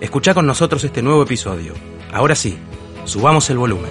Escucha con nosotros este nuevo episodio. Ahora sí, subamos el volumen.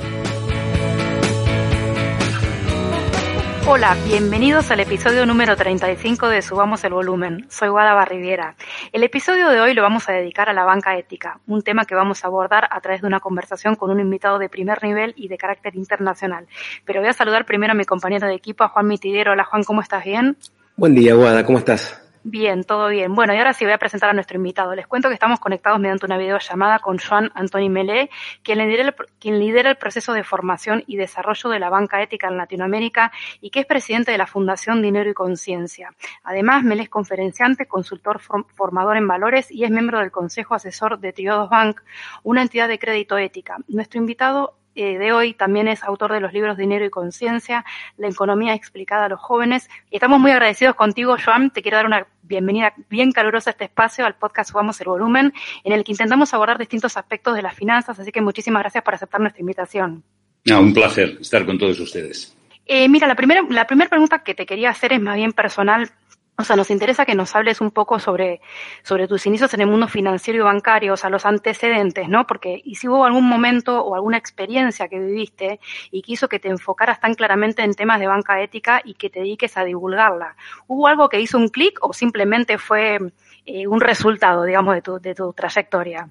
Hola, bienvenidos al episodio número 35 de Subamos el Volumen. Soy Guada Barriviera. El episodio de hoy lo vamos a dedicar a la banca ética, un tema que vamos a abordar a través de una conversación con un invitado de primer nivel y de carácter internacional. Pero voy a saludar primero a mi compañero de equipo, a Juan Mitidero. Hola Juan, ¿cómo estás? ¿Bien? Buen día, Guada, ¿cómo estás? Bien, todo bien. Bueno, y ahora sí voy a presentar a nuestro invitado. Les cuento que estamos conectados mediante una videollamada con Joan Antoni Melé, quien lidera, el, quien lidera el proceso de formación y desarrollo de la banca ética en Latinoamérica y que es presidente de la Fundación Dinero y Conciencia. Además, Melé es conferenciante, consultor formador en valores y es miembro del Consejo Asesor de Triodos Bank, una entidad de crédito ética. Nuestro invitado eh, de hoy también es autor de los libros Dinero y Conciencia, La economía explicada a los jóvenes. Y estamos muy agradecidos contigo, Joan. Te quiero dar una bienvenida bien calurosa a este espacio, al podcast Subamos el Volumen, en el que intentamos abordar distintos aspectos de las finanzas. Así que muchísimas gracias por aceptar nuestra invitación. un placer estar con todos ustedes. Eh, mira, la primera, la primera pregunta que te quería hacer es más bien personal. O sea, nos interesa que nos hables un poco sobre, sobre tus inicios en el mundo financiero y bancario, o sea, los antecedentes, ¿no? Porque, y si hubo algún momento o alguna experiencia que viviste y que hizo que te enfocaras tan claramente en temas de banca ética y que te dediques a divulgarla. ¿Hubo algo que hizo un clic o simplemente fue eh, un resultado, digamos, de tu, de tu trayectoria?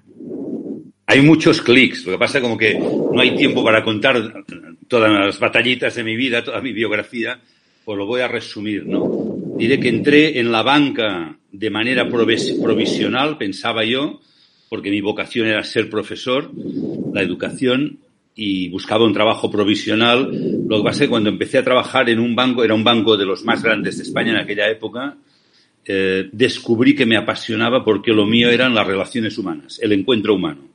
Hay muchos clics, lo que pasa como que no hay tiempo para contar todas las batallitas de mi vida, toda mi biografía, pues lo voy a resumir, ¿no? Diré que entré en la banca de manera provisional, pensaba yo, porque mi vocación era ser profesor, la educación, y buscaba un trabajo provisional. Lo que pasa cuando empecé a trabajar en un banco, era un banco de los más grandes de España en aquella época, eh, descubrí que me apasionaba porque lo mío eran las relaciones humanas, el encuentro humano.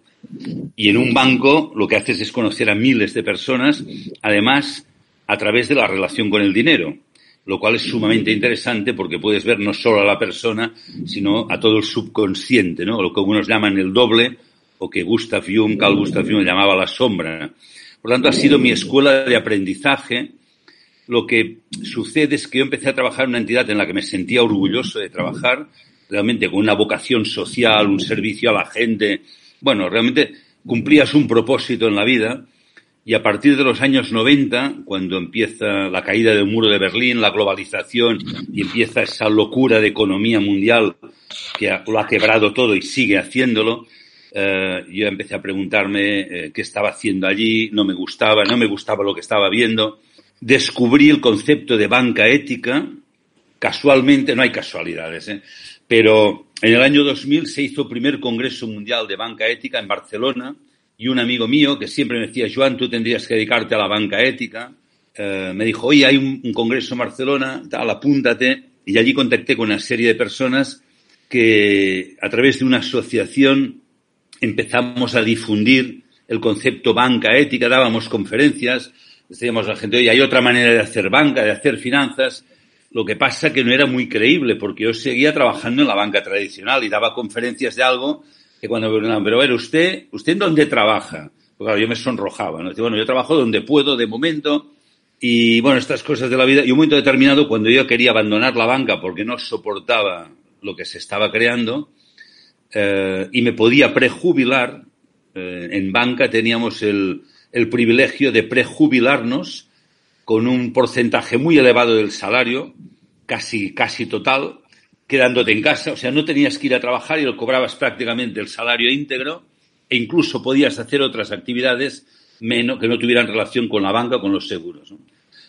Y en un banco lo que haces es conocer a miles de personas, además a través de la relación con el dinero lo cual es sumamente interesante porque puedes ver no solo a la persona, sino a todo el subconsciente, ¿no? Lo que algunos llaman el doble, o que Gustav Jung, Carl Gustav Jung llamaba la sombra. Por lo tanto, ha sido mi escuela de aprendizaje. Lo que sucede es que yo empecé a trabajar en una entidad en la que me sentía orgulloso de trabajar, realmente con una vocación social, un servicio a la gente. Bueno, realmente cumplías un propósito en la vida y a partir de los años 90, cuando empieza la caída del muro de Berlín, la globalización y empieza esa locura de economía mundial que lo ha quebrado todo y sigue haciéndolo, eh, yo empecé a preguntarme eh, qué estaba haciendo allí, no me gustaba, no me gustaba lo que estaba viendo. Descubrí el concepto de banca ética, casualmente, no hay casualidades, ¿eh? pero en el año 2000 se hizo el primer Congreso Mundial de Banca Ética en Barcelona, y un amigo mío que siempre me decía, Joan, tú tendrías que dedicarte a la banca ética, eh, me dijo, oye, hay un, congreso en Barcelona, tal, apúntate. Y allí contacté con una serie de personas que a través de una asociación empezamos a difundir el concepto banca ética, dábamos conferencias, decíamos a la gente, oye, hay otra manera de hacer banca, de hacer finanzas. Lo que pasa que no era muy creíble porque yo seguía trabajando en la banca tradicional y daba conferencias de algo cuando me preguntaban, pero a ver, ¿usted, ¿usted en dónde trabaja? Pues claro, yo me sonrojaba, ¿no? bueno, yo trabajo donde puedo de momento y bueno, estas cosas de la vida. Y un momento determinado, cuando yo quería abandonar la banca porque no soportaba lo que se estaba creando eh, y me podía prejubilar, eh, en banca teníamos el, el privilegio de prejubilarnos con un porcentaje muy elevado del salario, casi, casi total, quedándote en casa. O sea, no tenías que ir a trabajar y lo cobrabas prácticamente el salario íntegro e incluso podías hacer otras actividades menos, que no tuvieran relación con la banca con los seguros.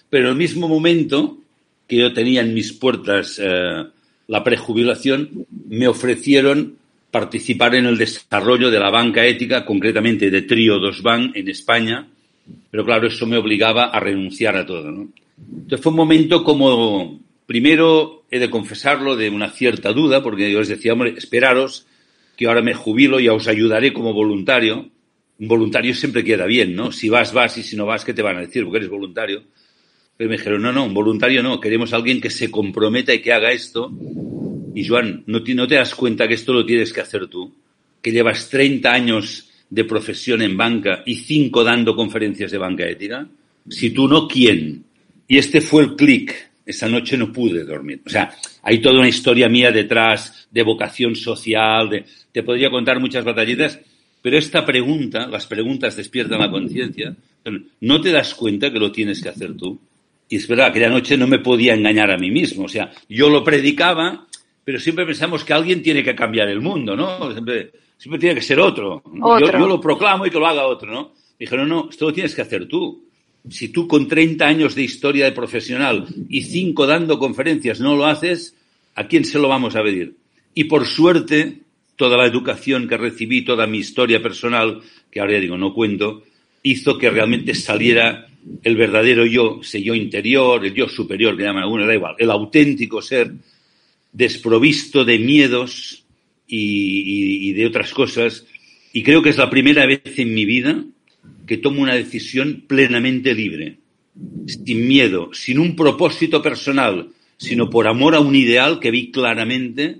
Pero en el mismo momento que yo tenía en mis puertas eh, la prejubilación, me ofrecieron participar en el desarrollo de la banca ética, concretamente de Trio Dos Bank en España, pero claro, eso me obligaba a renunciar a todo. Entonces fue un momento como, primero he de confesarlo, de una cierta duda, porque yo les decía, hombre, esperaros que ahora me jubilo y os ayudaré como voluntario. Un voluntario siempre queda bien, ¿no? Si vas, vas, y si no vas, ¿qué te van a decir? Porque eres voluntario. Pero me dijeron, no, no, un voluntario no, queremos a alguien que se comprometa y que haga esto. Y Joan, ¿no te, das cuenta que esto lo tienes que hacer tú? Que llevas 30 años de profesión en banca y 5 dando conferencias de banca ética. Si tú no, ¿quién? Y este fue el clic. Esa noche no pude dormir. O sea, hay toda una historia mía detrás de vocación social, de, te podría contar muchas batallitas, pero esta pregunta, las preguntas despiertan la conciencia, ¿no te das cuenta que lo tienes que hacer tú? Y es verdad, aquella noche no me podía engañar a mí mismo. O sea, yo lo predicaba, pero siempre pensamos que alguien tiene que cambiar el mundo, ¿no? Siempre, siempre tiene que ser otro. Yo, yo, lo proclamo y que lo haga otro, ¿no? dijeron, no, esto lo tienes que hacer tú. Si tú con 30 años de historia de profesional y 5 dando conferencias no lo haces, ¿a quién se lo vamos a pedir? Y por suerte, toda la educación que recibí, toda mi historia personal, que ahora ya digo, no cuento, hizo que realmente saliera el verdadero yo, ese yo interior, el yo superior, que llaman algunos, da igual, el auténtico ser, desprovisto de miedos y, y, de otras cosas. Y creo que es la primera vez en mi vida que tomo una decisión plenamente libre, sin miedo, sin un propósito personal, sino por amor a un ideal que vi claramente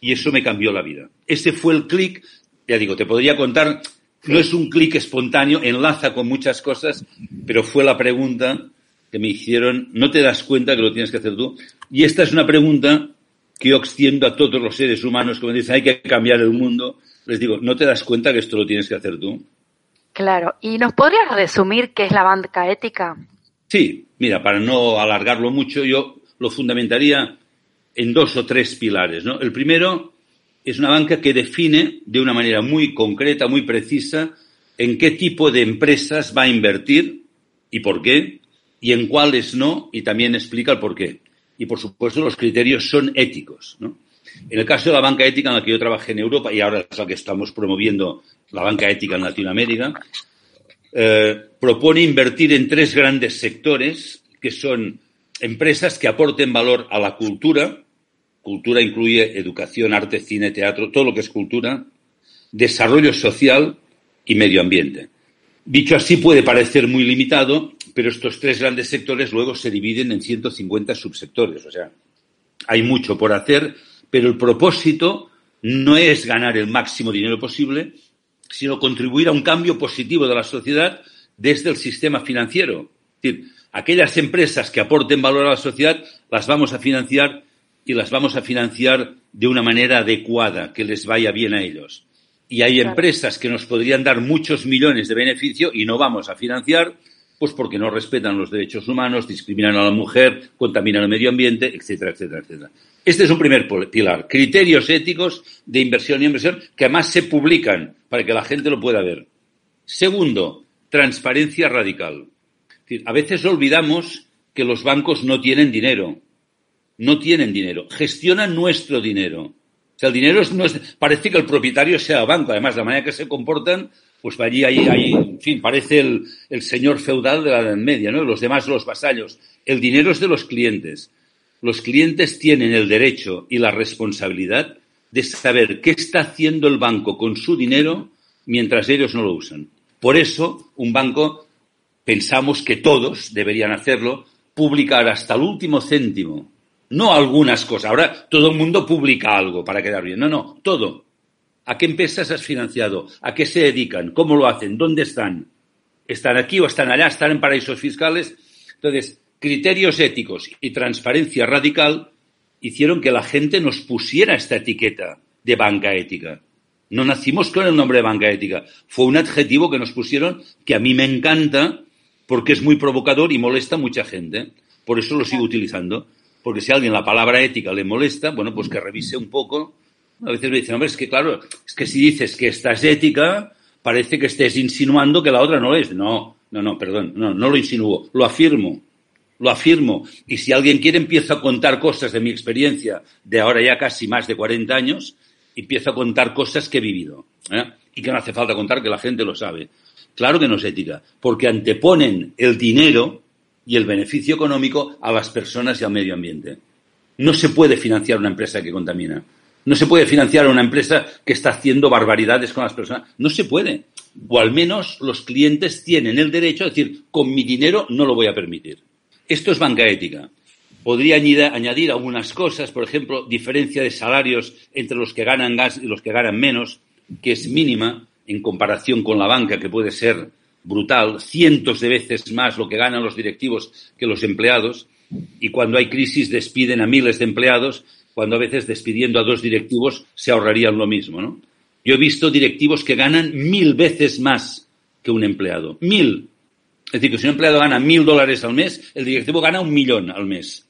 y eso me cambió la vida. Ese fue el clic, ya digo, te podría contar no es un clic espontáneo, enlaza con muchas cosas, pero fue la pregunta que me hicieron, ¿no te das cuenta que lo tienes que hacer tú? Y esta es una pregunta que yo extiendo a todos los seres humanos me dicen, hay que cambiar el mundo. Les digo, ¿no te das cuenta que esto lo tienes que hacer tú? Claro. ¿Y nos podrías resumir qué es la banca ética? Sí, mira, para no alargarlo mucho, yo lo fundamentaría en dos o tres pilares. ¿no? El primero es una banca que define de una manera muy concreta, muy precisa, en qué tipo de empresas va a invertir y por qué, y en cuáles no, y también explica el por qué. Y por supuesto los criterios son éticos. ¿no? En el caso de la banca ética en la que yo trabajé en Europa, y ahora es la que estamos promoviendo, la banca ética en Latinoamérica, eh, propone invertir en tres grandes sectores, que son empresas que aporten valor a la cultura, Cultura incluye educación, arte, cine, teatro, todo lo que es cultura, desarrollo social y medio ambiente. Dicho así puede parecer muy limitado, pero estos tres grandes sectores luego se dividen en 150 subsectores. O sea, hay mucho por hacer, pero el propósito no es ganar el máximo dinero posible, sino contribuir a un cambio positivo de la sociedad desde el sistema financiero. Es decir, aquellas empresas que aporten valor a la sociedad las vamos a financiar y las vamos a financiar de una manera adecuada, que les vaya bien a ellos. Y hay empresas que nos podrían dar muchos millones de beneficio y no vamos a financiar, pues porque no respetan los derechos humanos, discriminan a la mujer, contaminan el medio ambiente, etcétera, etcétera, etcétera. Este es un primer pilar. Criterios éticos de inversión y inversión que además se publican para que la gente lo pueda ver. Segundo, transparencia radical. a veces olvidamos que los bancos no tienen dinero no tienen dinero, gestionan nuestro dinero. O sea, el dinero es, no parece que el propietario sea el banco. Además, la manera que se comportan, pues allí hay, hay en fin, parece el, señor feudal de la Edad Media, ¿no? Los demás, los vasallos. El dinero es de los clientes. Los clientes tienen el derecho y la responsabilidad de saber qué está haciendo el banco con su dinero mientras ellos no lo usan. Por eso, un banco, pensamos que todos deberían hacerlo, publicar hasta el último céntimo no algunas cosas. Ahora todo el mundo publica algo para quedar bien. No, no, todo. ¿A qué empresas has financiado? ¿A qué se dedican? ¿Cómo lo hacen? ¿Dónde están? ¿Están aquí o están allá? ¿Están en paraísos fiscales? Entonces, criterios éticos y transparencia radical hicieron que la gente nos pusiera esta etiqueta de banca ética. No nacimos con el nombre de banca ética. Fue un adjetivo que nos pusieron que a mí me encanta porque es muy provocador y molesta a mucha gente. Por eso lo sigo utilizando. Porque si a alguien la palabra ética le molesta, bueno, pues que revise un poco. A veces me dicen, hombre, es que claro, es que si dices que esta es ética, parece que estés insinuando que la otra no es. No, no, no, perdón, no, no lo insinúo, lo afirmo. Lo afirmo. Y si alguien quiere, empiezo a contar cosas de mi experiencia de ahora ya casi más de 40 años, empiezo a contar cosas que he vivido. ¿eh? Y que no hace falta contar, que la gente lo sabe. Claro que no es ética, porque anteponen el dinero y el beneficio económico a las personas y al medio ambiente. No se puede financiar una empresa que contamina. No se puede financiar una empresa que está haciendo barbaridades con las personas. No se puede. O al menos los clientes tienen el derecho a decir, con mi dinero no lo voy a permitir. Esto es banca ética. Podría añadir algunas cosas, por ejemplo, diferencia de salarios entre los que ganan gas y los que ganan menos, que es mínima en comparación con la banca, que puede ser brutal, cientos de veces más lo que ganan los directivos que los empleados, y cuando hay crisis despiden a miles de empleados, cuando a veces despidiendo a dos directivos se ahorrarían lo mismo, ¿no? Yo he visto directivos que ganan mil veces más que un empleado. Mil. Es decir, que si un empleado gana mil dólares al mes, el directivo gana un millón al mes.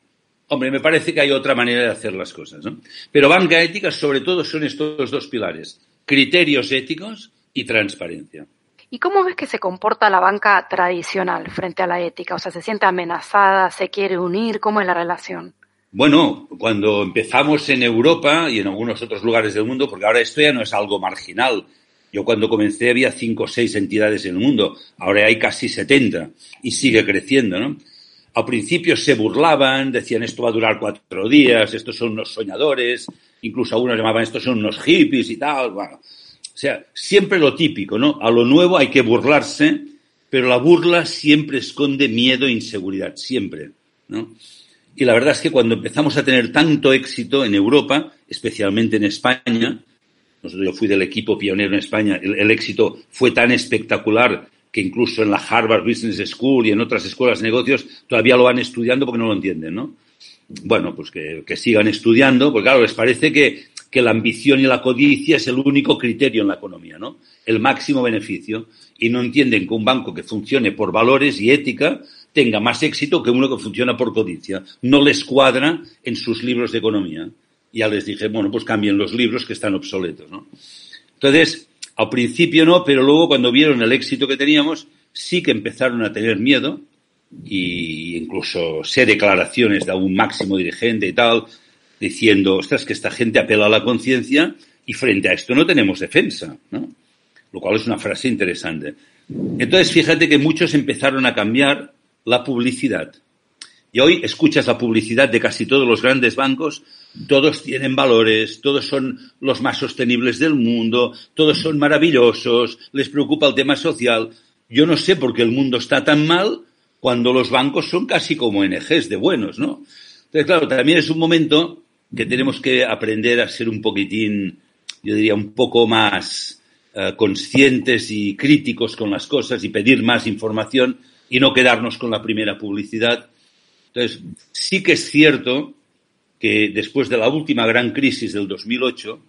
Hombre, me parece que hay otra manera de hacer las cosas, ¿no? Pero banca ética, sobre todo, son estos dos pilares. Criterios éticos y transparencia. ¿Y cómo ves que se comporta la banca tradicional frente a la ética? O sea, ¿se siente amenazada? ¿Se quiere unir? ¿Cómo es la relación? Bueno, cuando empezamos en Europa y en algunos otros lugares del mundo, porque ahora esto ya no es algo marginal. Yo cuando comencé había cinco o seis entidades en el mundo, ahora hay casi setenta y sigue creciendo, ¿no? Al principio se burlaban, decían esto va a durar cuatro días, estos son unos soñadores, incluso algunos llamaban estos son unos hippies y tal. Bueno, o sea, siempre lo típico, ¿no? A lo nuevo hay que burlarse, pero la burla siempre esconde miedo e inseguridad, siempre, ¿no? Y la verdad es que cuando empezamos a tener tanto éxito en Europa, especialmente en España, yo fui del equipo pionero en España, el éxito fue tan espectacular que incluso en la Harvard Business School y en otras escuelas de negocios todavía lo van estudiando porque no lo entienden, ¿no? Bueno, pues que, sigan estudiando, porque claro, les parece que la ambición y la codicia es el único criterio en la economía, ¿no? El máximo beneficio. Y no entienden que un banco que funcione por valores y ética tenga más éxito que uno que funciona por codicia. No les cuadra en sus libros de economía. Ya les dije, bueno, pues cambien los libros que están obsoletos, ¿no? Entonces, al principio no, pero luego cuando vieron el éxito que teníamos, sí que empezaron a tener miedo y incluso sé declaraciones de algún máximo dirigente y tal, diciendo, ostras, que esta gente apela a la conciencia y frente a esto no tenemos defensa, ¿no? Lo cual es una frase interesante. Entonces, fíjate que muchos empezaron a cambiar la publicidad. Y hoy escuchas la publicidad de casi todos los grandes bancos, todos tienen valores, todos son los más sostenibles del mundo, todos son maravillosos, les preocupa el tema social. Yo no sé por qué el mundo está tan mal cuando los bancos son casi como ONGs de buenos, ¿no? Entonces, claro, también es un momento que tenemos que aprender a ser un poquitín, yo diría, un poco más eh, conscientes y críticos con las cosas y pedir más información y no quedarnos con la primera publicidad entonces, sí que es cierto que después de la última gran crisis del 2008,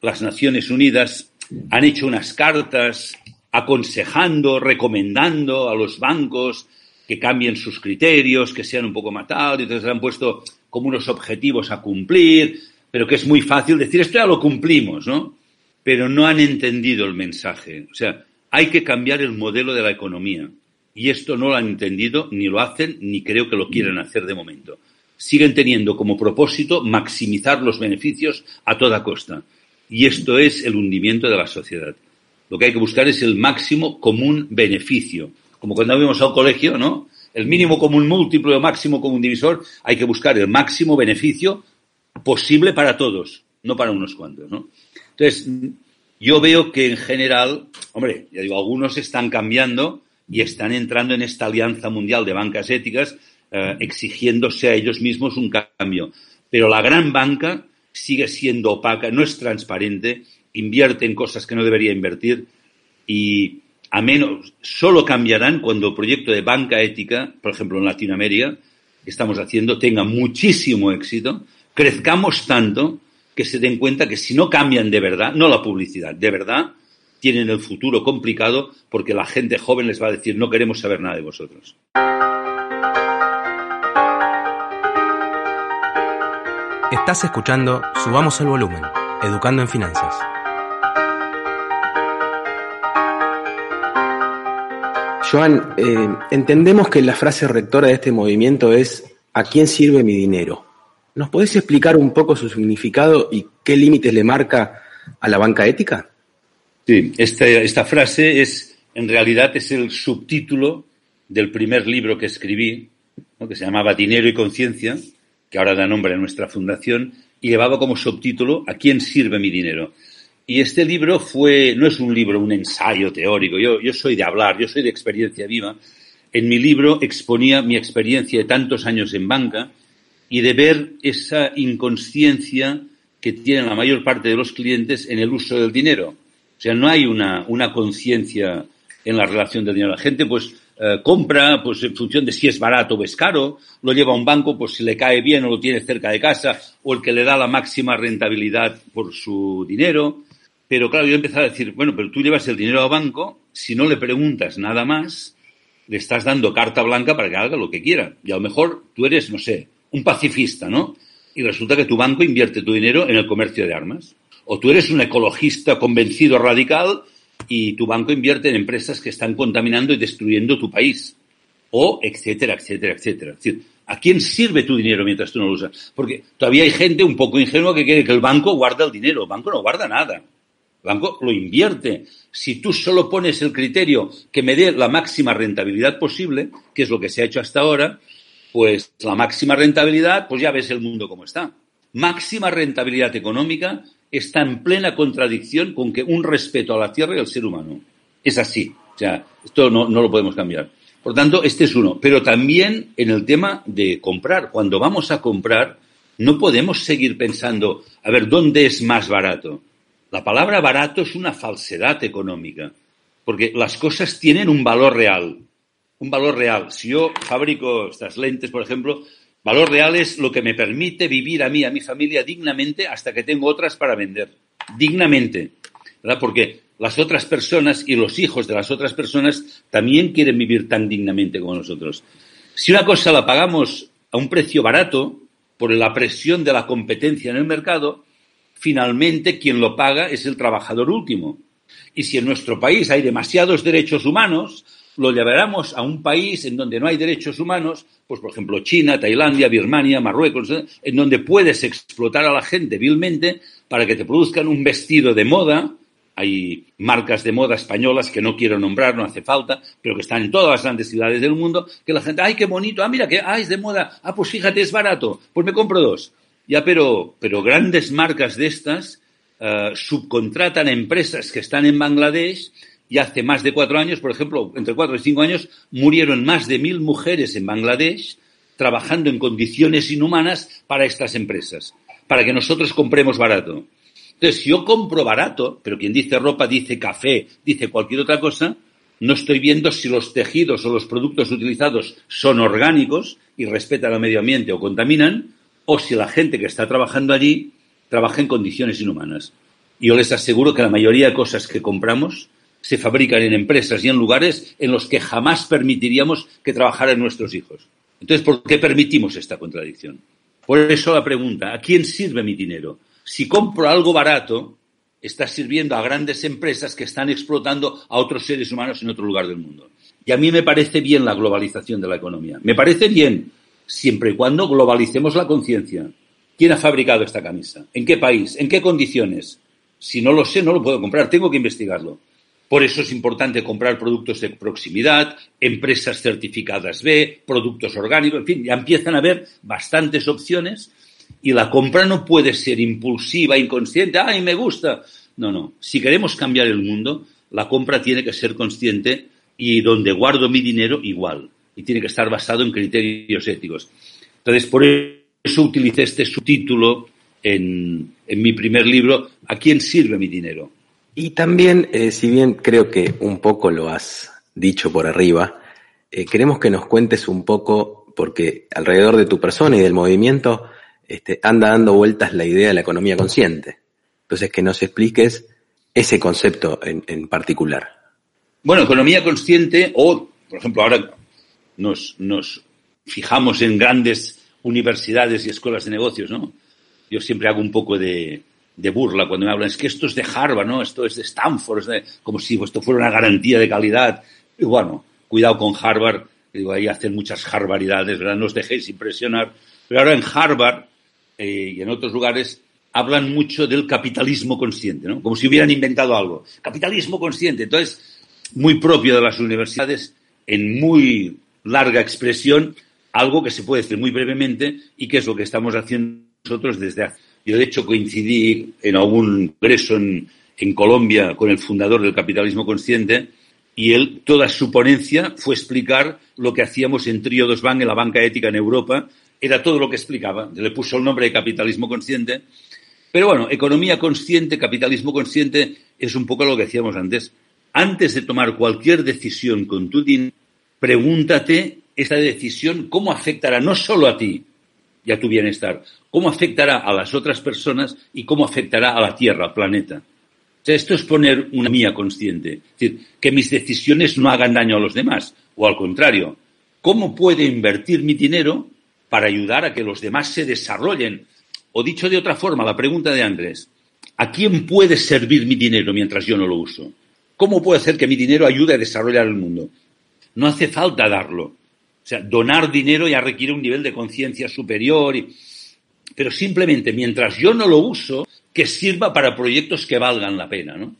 las Naciones Unidas han hecho unas cartas aconsejando, recomendando a los bancos que cambien sus criterios, que sean un poco y entonces han puesto como unos objetivos a cumplir, pero que es muy fácil decir esto ya lo cumplimos, ¿no? Pero no han entendido el mensaje. O sea, hay que cambiar el modelo de la economía. Y esto no lo han entendido, ni lo hacen, ni creo que lo quieran hacer de momento. Siguen teniendo como propósito maximizar los beneficios a toda costa. Y esto es el hundimiento de la sociedad. Lo que hay que buscar es el máximo común beneficio. Como cuando íbamos al colegio, ¿no? El mínimo común múltiplo o máximo común divisor, hay que buscar el máximo beneficio posible para todos, no para unos cuantos, ¿no? Entonces, yo veo que en general, hombre, ya digo, algunos están cambiando, y están entrando en esta alianza mundial de bancas éticas eh, exigiéndose a ellos mismos un cambio. Pero la gran banca sigue siendo opaca, no es transparente invierte en cosas que no debería invertir y a menos, solo cambiarán cuando el proyecto de banca ética, por ejemplo en Latinoamérica, que estamos haciendo, tenga muchísimo éxito, crezcamos tanto que se den cuenta que si no cambian de verdad, no la publicidad, de verdad, tienen el futuro complicado porque la gente joven les va a decir no queremos saber nada de vosotros. Estás escuchando Subamos el Volumen, Educando en Finanzas. Joan, eh, entendemos que la frase rectora de este movimiento es ¿a quién sirve mi dinero? ¿Nos podés explicar un poco su significado y qué límites le marca a la banca ética? Sí, esta, esta frase es, en realidad, es el subtítulo del primer libro que escribí, que se llamaba Dinero y Conciencia, que ahora da nombre a nuestra fundación, y llevaba como subtítulo ¿A quién sirve mi dinero? Y este libro fue, no es un libro, un ensayo teórico, yo, yo soy de hablar, yo soy de experiencia viva. En mi libro exponía mi experiencia de tantos años en banca y de ver esa inconsciencia que tienen la mayor parte de los clientes en el uso del dinero. Sea, no hay una, una conciencia en la relación del dinero. La gente, pues, eh, compra pues en función de si es barato o es caro, lo lleva a un banco pues si le cae bien o lo tiene cerca de casa o el que le da la máxima rentabilidad por su dinero. Pero claro, yo empezaba a decir, bueno, pero tú llevas el dinero al banco, si no le preguntas nada más, le estás dando carta blanca para que haga lo que quiera. Y a lo mejor tú eres, no sé, un pacifista, ¿no? Y resulta que tu banco invierte tu dinero en el comercio de armas. O tú eres un ecologista convencido radical y tu banco invierte en empresas que están contaminando y destruyendo tu país. O etcétera, etcétera, etcétera. Es decir, ¿a quién sirve tu dinero mientras tú no lo usas? Porque todavía hay gente un poco ingenua que quiere que el banco guarde el dinero. El banco no guarda nada. El banco lo invierte. Si tú solo pones el criterio que me dé la máxima rentabilidad posible, que es lo que se ha hecho hasta ahora, pues la máxima rentabilidad, pues ya ves el mundo como está. Máxima rentabilidad económica está en plena contradicción con que un respeto a la tierra y al ser humano. Es así. O sea, esto no, no lo podemos cambiar. Por tanto, este es uno. Pero también en el tema de comprar. Cuando vamos a comprar, no podemos seguir pensando, a ver, ¿dónde es más barato? La palabra barato es una falsedad económica, porque las cosas tienen un valor real. Un valor real. Si yo fabrico estas lentes, por ejemplo, Valor real es lo que me permite vivir a mí, a mi familia dignamente hasta que tengo otras para vender. Dignamente. ¿Verdad? Porque las otras personas y los hijos de las otras personas también quieren vivir tan dignamente como nosotros. Si una cosa la pagamos a un precio barato, por la presión de la competencia en el mercado, finalmente quien lo paga es el trabajador último. Y si en nuestro país hay demasiados derechos humanos, lo llevaremos a un país en donde no hay derechos humanos, pues por ejemplo China, Tailandia, Birmania, Marruecos, ¿eh? en donde puedes explotar a la gente vilmente para que te produzcan un vestido de moda. Hay marcas de moda españolas que no quiero nombrar, no hace falta, pero que están en todas las grandes ciudades del mundo, que la gente, ay, qué bonito, ah, mira, que ah, es de moda, ah, pues fíjate, es barato, pues me compro dos. Ya, pero, pero grandes marcas de estas uh, subcontratan a empresas que están en Bangladesh y hace más de cuatro años, por ejemplo, entre cuatro y cinco años, murieron más de mil mujeres en Bangladesh trabajando en condiciones inhumanas para estas empresas, para que nosotros compremos barato. Entonces, si yo compro barato, pero quien dice ropa dice café, dice cualquier otra cosa, no estoy viendo si los tejidos o los productos utilizados son orgánicos y respetan el medio ambiente o contaminan, o si la gente que está trabajando allí trabaja en condiciones inhumanas. Yo les aseguro que la mayoría de cosas que compramos se fabrican en empresas y en lugares en los que jamás permitiríamos que trabajaran nuestros hijos. Entonces, ¿por qué permitimos esta contradicción? Por eso la pregunta, ¿a quién sirve mi dinero? Si compro algo barato, está sirviendo a grandes empresas que están explotando a otros seres humanos en otro lugar del mundo. Y a mí me parece bien la globalización de la economía. Me parece bien, siempre y cuando globalicemos la conciencia. ¿Quién ha fabricado esta camisa? ¿En qué país? ¿En qué condiciones? Si no lo sé, no lo puedo comprar. Tengo que investigarlo. Por eso es importante comprar productos de proximidad, empresas certificadas B, productos orgánicos, en fin, ya empiezan a haber bastantes opciones y la compra no puede ser impulsiva, inconsciente, ¡ay, me gusta! No, no. Si queremos cambiar el mundo, la compra tiene que ser consciente y donde guardo mi dinero igual. Y tiene que estar basado en criterios éticos. Entonces, por eso utilicé este subtítulo en, en mi primer libro, ¿a quién sirve mi dinero? Y también, eh, si bien creo que un poco lo has dicho por arriba, eh, queremos que nos cuentes un poco, porque alrededor de tu persona y del movimiento este, anda dando vueltas la idea de la economía consciente. Entonces, que nos expliques ese concepto en, en particular. Bueno, economía consciente, o, por ejemplo, ahora nos, nos fijamos en grandes universidades y escuelas de negocios, ¿no? Yo siempre hago un poco de, de burla cuando me hablan, es que esto es de Harvard, ¿no? Esto es de Stanford, como si esto fuera una garantía de calidad. Y bueno, cuidado con Harvard, digo, ahí hacen muchas barbaridades, ¿verdad? No os dejéis impresionar. Pero ahora en Harvard eh, y en otros lugares hablan mucho del capitalismo consciente, ¿no? Como si hubieran inventado algo. Capitalismo consciente. Entonces, muy propio de las universidades, en muy larga expresión, algo que se puede decir muy brevemente y que es lo que estamos haciendo nosotros desde hace yo, de hecho, coincidí en algún congreso en, Colombia con el fundador del capitalismo consciente y él, toda su ponencia fue explicar lo que hacíamos en Trio dos Bank, en la banca ética en Europa. Era todo lo que explicaba. Le puso el nombre de capitalismo consciente. Pero bueno, economía consciente, capitalismo consciente, es un poco lo que decíamos antes. Antes de tomar cualquier decisión con tu dinero, pregúntate esta decisión cómo afectará no solo a ti, y a tu bienestar. ¿Cómo afectará a las otras personas y cómo afectará a la Tierra, al planeta? O sea, esto es poner una mía consciente. Es decir, que mis decisiones no hagan daño a los demás. O al contrario, ¿cómo puedo invertir mi dinero para ayudar a que los demás se desarrollen? O dicho de otra forma, la pregunta de Andrés, ¿a quién puede servir mi dinero mientras yo no lo uso? ¿Cómo puedo hacer que mi dinero ayude a desarrollar el mundo? No hace falta darlo. O sea, donar dinero ya requiere un nivel de conciencia superior. Pero simplemente mientras yo no lo uso, que sirva para proyectos que valgan la pena, ¿no?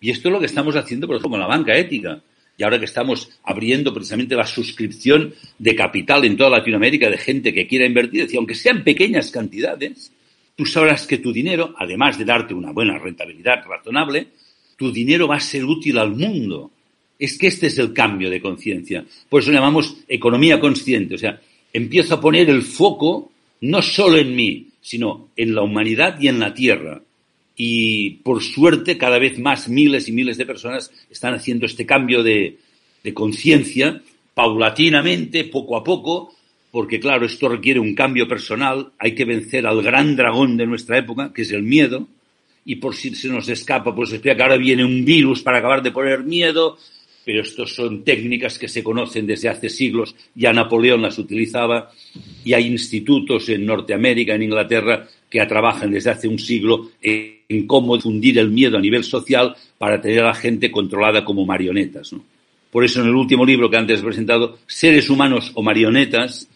Y esto es lo que estamos haciendo, por ejemplo, con la banca ética. Y ahora que estamos abriendo precisamente la suscripción de capital en toda Latinoamérica de gente que quiera invertir, decía, aunque sean pequeñas cantidades, tú sabrás que tu dinero, además de darte una buena rentabilidad razonable, tu dinero va a ser útil al mundo. Es que este es el cambio de conciencia. Por eso llamamos economía consciente. O sea, empiezo a poner el foco no solo en mí, sino en la humanidad y en la tierra. Y por suerte, cada vez más miles y miles de personas están haciendo este cambio de, conciencia paulatinamente, poco a poco, porque claro, esto requiere un cambio personal, hay que vencer al gran dragón de nuestra época, que es el miedo, y por si se nos escapa, pues espera que ahora viene un virus para acabar de poner miedo, pero estos son técnicas que se conocen desde hace siglos, ya Napoleón las utilizaba, y hay institutos en Norteamérica, en Inglaterra, que trabajan desde hace un siglo en cómo difundir el miedo a nivel social para tener a la gente controlada como marionetas. Por eso en el último libro que antes he presentado, Seres humanos o marionetas,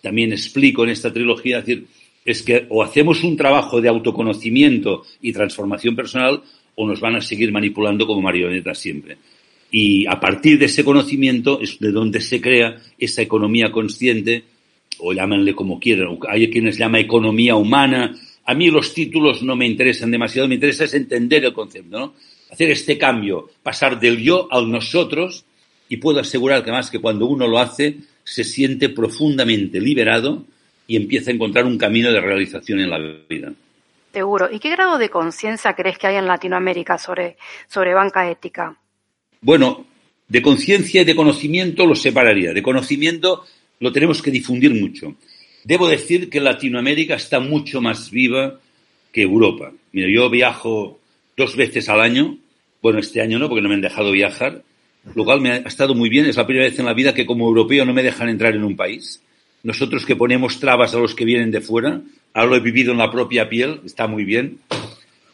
también explico en esta trilogía, es decir, es que o hacemos un trabajo de autoconocimiento y transformación personal o nos van a seguir manipulando como marionetas siempre. Y a partir de ese conocimiento es de donde se crea esa economía consciente, o llámenle como quieran. Hay quienes llama economía humana. A mí los títulos no me interesan demasiado, me interesa es entender el concepto, ¿no? Hacer este cambio, pasar del yo al nosotros, y puedo asegurar que más que cuando uno lo hace, se siente profundamente liberado y empieza a encontrar un camino de realización en la vida. Seguro. ¿Y qué grado de conciencia crees que hay en Latinoamérica sobre, sobre banca ética? Bueno, de conciencia y de conocimiento lo separaría. De conocimiento lo tenemos que difundir mucho. Debo decir que Latinoamérica está mucho más viva que Europa. Mira, yo viajo dos veces al año. Bueno, este año no, porque no me han dejado viajar. Lo cual me ha estado muy bien. Es la primera vez en la vida que como europeo no me dejan entrar en un país. Nosotros que ponemos trabas a los que vienen de fuera, ahora lo he vivido en la propia piel, está muy bien.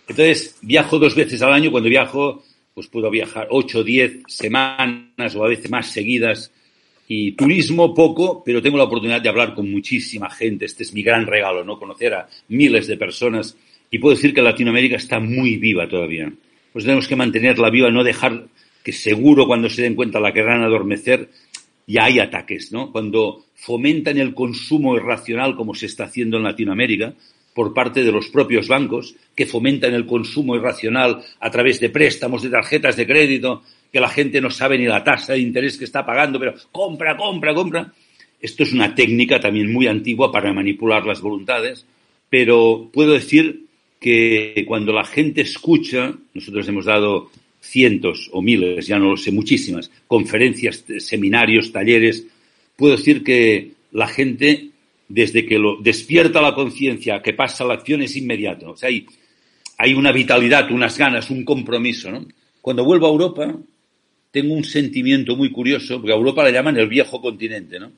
Entonces, viajo dos veces al año. Cuando viajo, pues puedo viajar ocho o diez semanas o a veces más seguidas. Y turismo poco, pero tengo la oportunidad de hablar con muchísima gente. Este es mi gran regalo, ¿no? Conocer a miles de personas. Y puedo decir que Latinoamérica está muy viva todavía. Pues tenemos que mantenerla viva, no dejar que seguro cuando se den cuenta la querrán adormecer. Ya hay ataques, ¿no? Cuando fomentan el consumo irracional como se está haciendo en Latinoamérica, por parte de los propios bancos que fomentan el consumo irracional a través de préstamos, de tarjetas de crédito, que la gente no sabe ni la tasa de interés que está pagando, pero compra, compra, compra. Esto es una técnica también muy antigua para manipular las voluntades, pero puedo decir que cuando la gente escucha, nosotros hemos dado cientos o miles, ya no lo sé, muchísimas, conferencias, seminarios, talleres, puedo decir que la gente, desde que lo despierta la conciencia, que pasa la acción, es inmediato. O sea, hay, hay una vitalidad, unas ganas, un compromiso. ¿no? Cuando vuelvo a Europa, tengo un sentimiento muy curioso, porque a Europa le llaman el viejo continente. ¿no?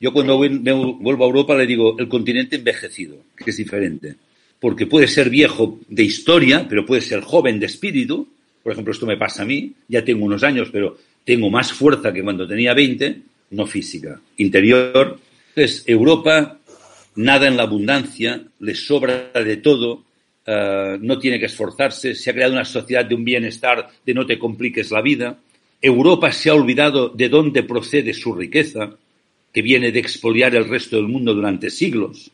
Yo cuando vuelvo a Europa le digo el continente envejecido, que es diferente. Porque puede ser viejo de historia, pero puede ser joven de espíritu. Por ejemplo, esto me pasa a mí, ya tengo unos años, pero tengo más fuerza que cuando tenía 20, no física, interior. Entonces, Europa nada en la abundancia, le sobra de todo, uh, no tiene que esforzarse, se ha creado una sociedad de un bienestar, de no te compliques la vida. Europa se ha olvidado de dónde procede su riqueza, que viene de expoliar el resto del mundo durante siglos.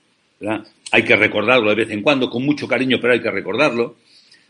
Hay que recordarlo de vez en cuando, con mucho cariño, pero hay que recordarlo.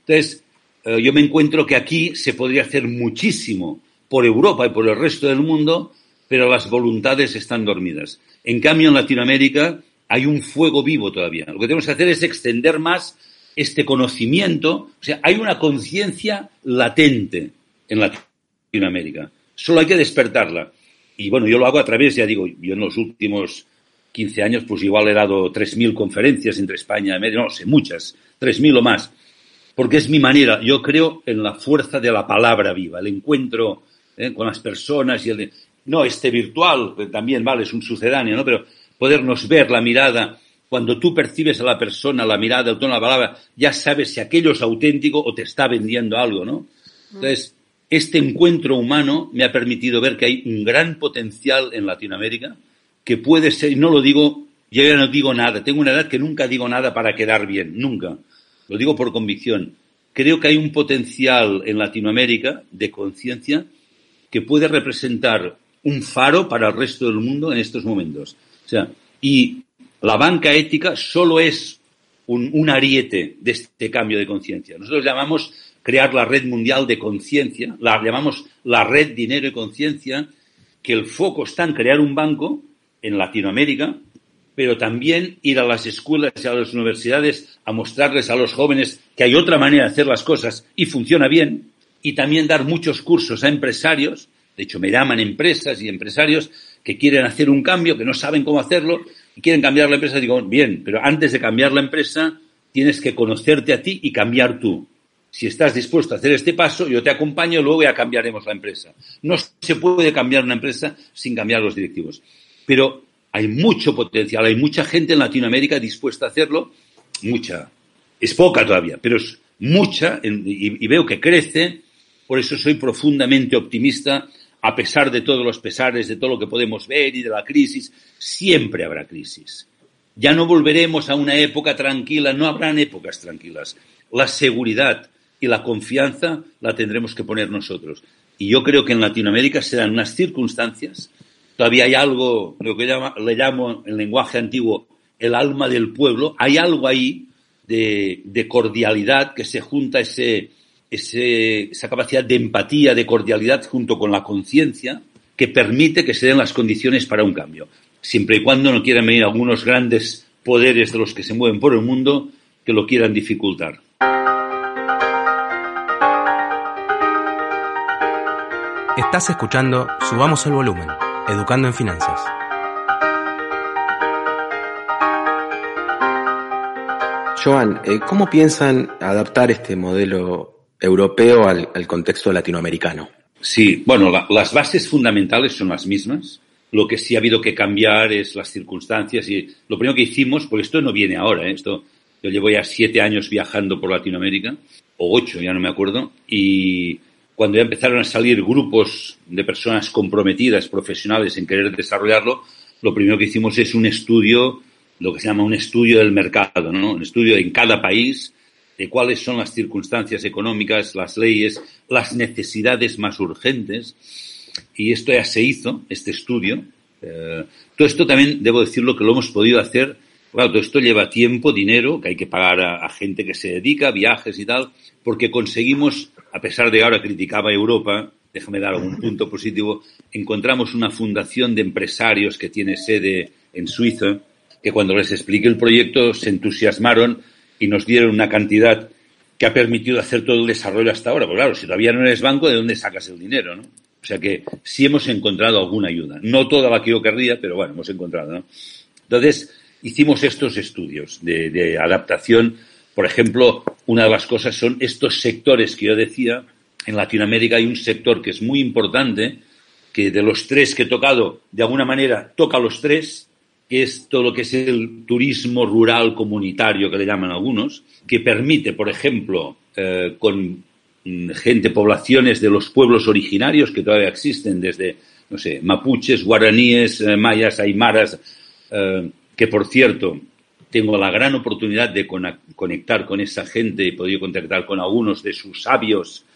Entonces, uh, yo me encuentro que aquí se podría hacer muchísimo por Europa y por el resto del mundo, pero las voluntades están dormidas. En cambio, en Latinoamérica hay un fuego vivo todavía. Lo que tenemos que hacer es extender más este conocimiento. O sea, hay una conciencia latente en Latinoamérica. Solo hay que despertarla. Y bueno, yo lo hago a través, ya digo, yo en los últimos 15 años, pues igual he dado 3.000 conferencias entre España y América, no sé, muchas, 3.000 o más. Porque es mi manera. Yo creo en la fuerza de la palabra viva, el encuentro ¿eh? con las personas y el no este virtual, también vale, es un sucedáneo, ¿no? Pero podernos ver la mirada, cuando tú percibes a la persona, la mirada, el tono de la palabra, ya sabes si aquello es auténtico o te está vendiendo algo, ¿no? Entonces, este encuentro humano me ha permitido ver que hay un gran potencial en Latinoamérica que puede ser, y no lo digo, yo ya no digo nada, tengo una edad que nunca digo nada para quedar bien, nunca. Lo digo por convicción. Creo que hay un potencial en Latinoamérica de conciencia que puede representar un faro para el resto del mundo en estos momentos. Sea, y la banca ética solo es un ariete de este cambio de conciencia. Nosotros llamamos crear la red mundial de conciencia, la llamamos la red dinero y conciencia, que el foco está en crear un banco en Latinoamérica, pero también ir a las escuelas y a las universidades a mostrarles a los jóvenes que hay otra manera de hacer las cosas y funciona bien, y también dar muchos cursos a empresarios de hecho, me llaman empresas y empresarios que quieren hacer un cambio, que no saben cómo hacerlo y quieren cambiar la empresa. Digo, bien, pero antes de cambiar la empresa tienes que conocerte a ti y cambiar tú. Si estás dispuesto a hacer este paso, yo te acompaño, luego ya cambiaremos la empresa. No se puede cambiar una empresa sin cambiar los directivos. Pero hay mucho potencial, hay mucha gente en Latinoamérica dispuesta a hacerlo, mucha. Es poca todavía, pero es mucha y, y veo que crece. Por eso soy profundamente optimista a pesar de todos los pesares, de todo lo que podemos ver y de la crisis, siempre habrá crisis. Ya no volveremos a una época tranquila, no habrán épocas tranquilas. La seguridad y la confianza la tendremos que poner nosotros. Y yo creo que en Latinoamérica serán unas circunstancias, todavía hay algo, lo que le llamo en lenguaje antiguo el alma del pueblo, hay algo ahí de, de cordialidad que se junta ese, ese, esa capacidad de empatía, de cordialidad junto con la conciencia que permite que se den las condiciones para un cambio, siempre y cuando no quieran venir algunos grandes poderes de los que se mueven por el mundo que lo quieran dificultar. Estás escuchando Subamos el Volumen, Educando en Finanzas. Joan, eh, ¿cómo piensan adaptar este modelo europeo al, al contexto latinoamericano. Sí, bueno, la, las bases fundamentales son las mismas. Lo que sí ha habido que cambiar es las circunstancias y lo primero que hicimos, porque esto no viene ahora, ¿eh? esto yo llevo ya siete años viajando por Latinoamérica, o ocho, ya no me acuerdo, y cuando ya empezaron a salir grupos de personas comprometidas, profesionales en querer desarrollarlo, lo primero que hicimos es un estudio, lo que se llama un estudio del mercado, ¿no? Un estudio en cada país, de cuáles son las circunstancias económicas, las leyes, las necesidades más urgentes. Y esto ya se hizo, este estudio. Eh, todo esto también, debo decirlo, que lo hemos podido hacer. Claro, todo esto lleva tiempo, dinero, que hay que pagar a, a gente que se dedica, viajes y tal, porque conseguimos, a pesar de ahora criticaba Europa, déjame dar algún punto positivo, encontramos una fundación de empresarios que tiene sede en Suiza, que cuando les expliqué el proyecto se entusiasmaron y nos dieron una cantidad que ha permitido hacer todo el desarrollo hasta ahora. Pues claro, si todavía no eres banco, ¿de dónde sacas el dinero? ¿no? O sea que sí hemos encontrado alguna ayuda. No toda la que yo querría, pero bueno, hemos encontrado. ¿no? Entonces, hicimos estos estudios de, de adaptación. Por ejemplo, una de las cosas son estos sectores que yo decía. En Latinoamérica hay un sector que es muy importante, que de los tres que he tocado, de alguna manera toca los tres, que es todo lo que es el turismo rural comunitario, que le llaman algunos, que permite, por ejemplo, eh, con mm, gente, poblaciones de los pueblos originarios que todavía existen, desde, no sé, mapuches, guaraníes, eh, mayas, aymaras, eh, que por cierto, tengo la gran oportunidad de conectar con esa gente y he podido contactar con algunos de sus sabios.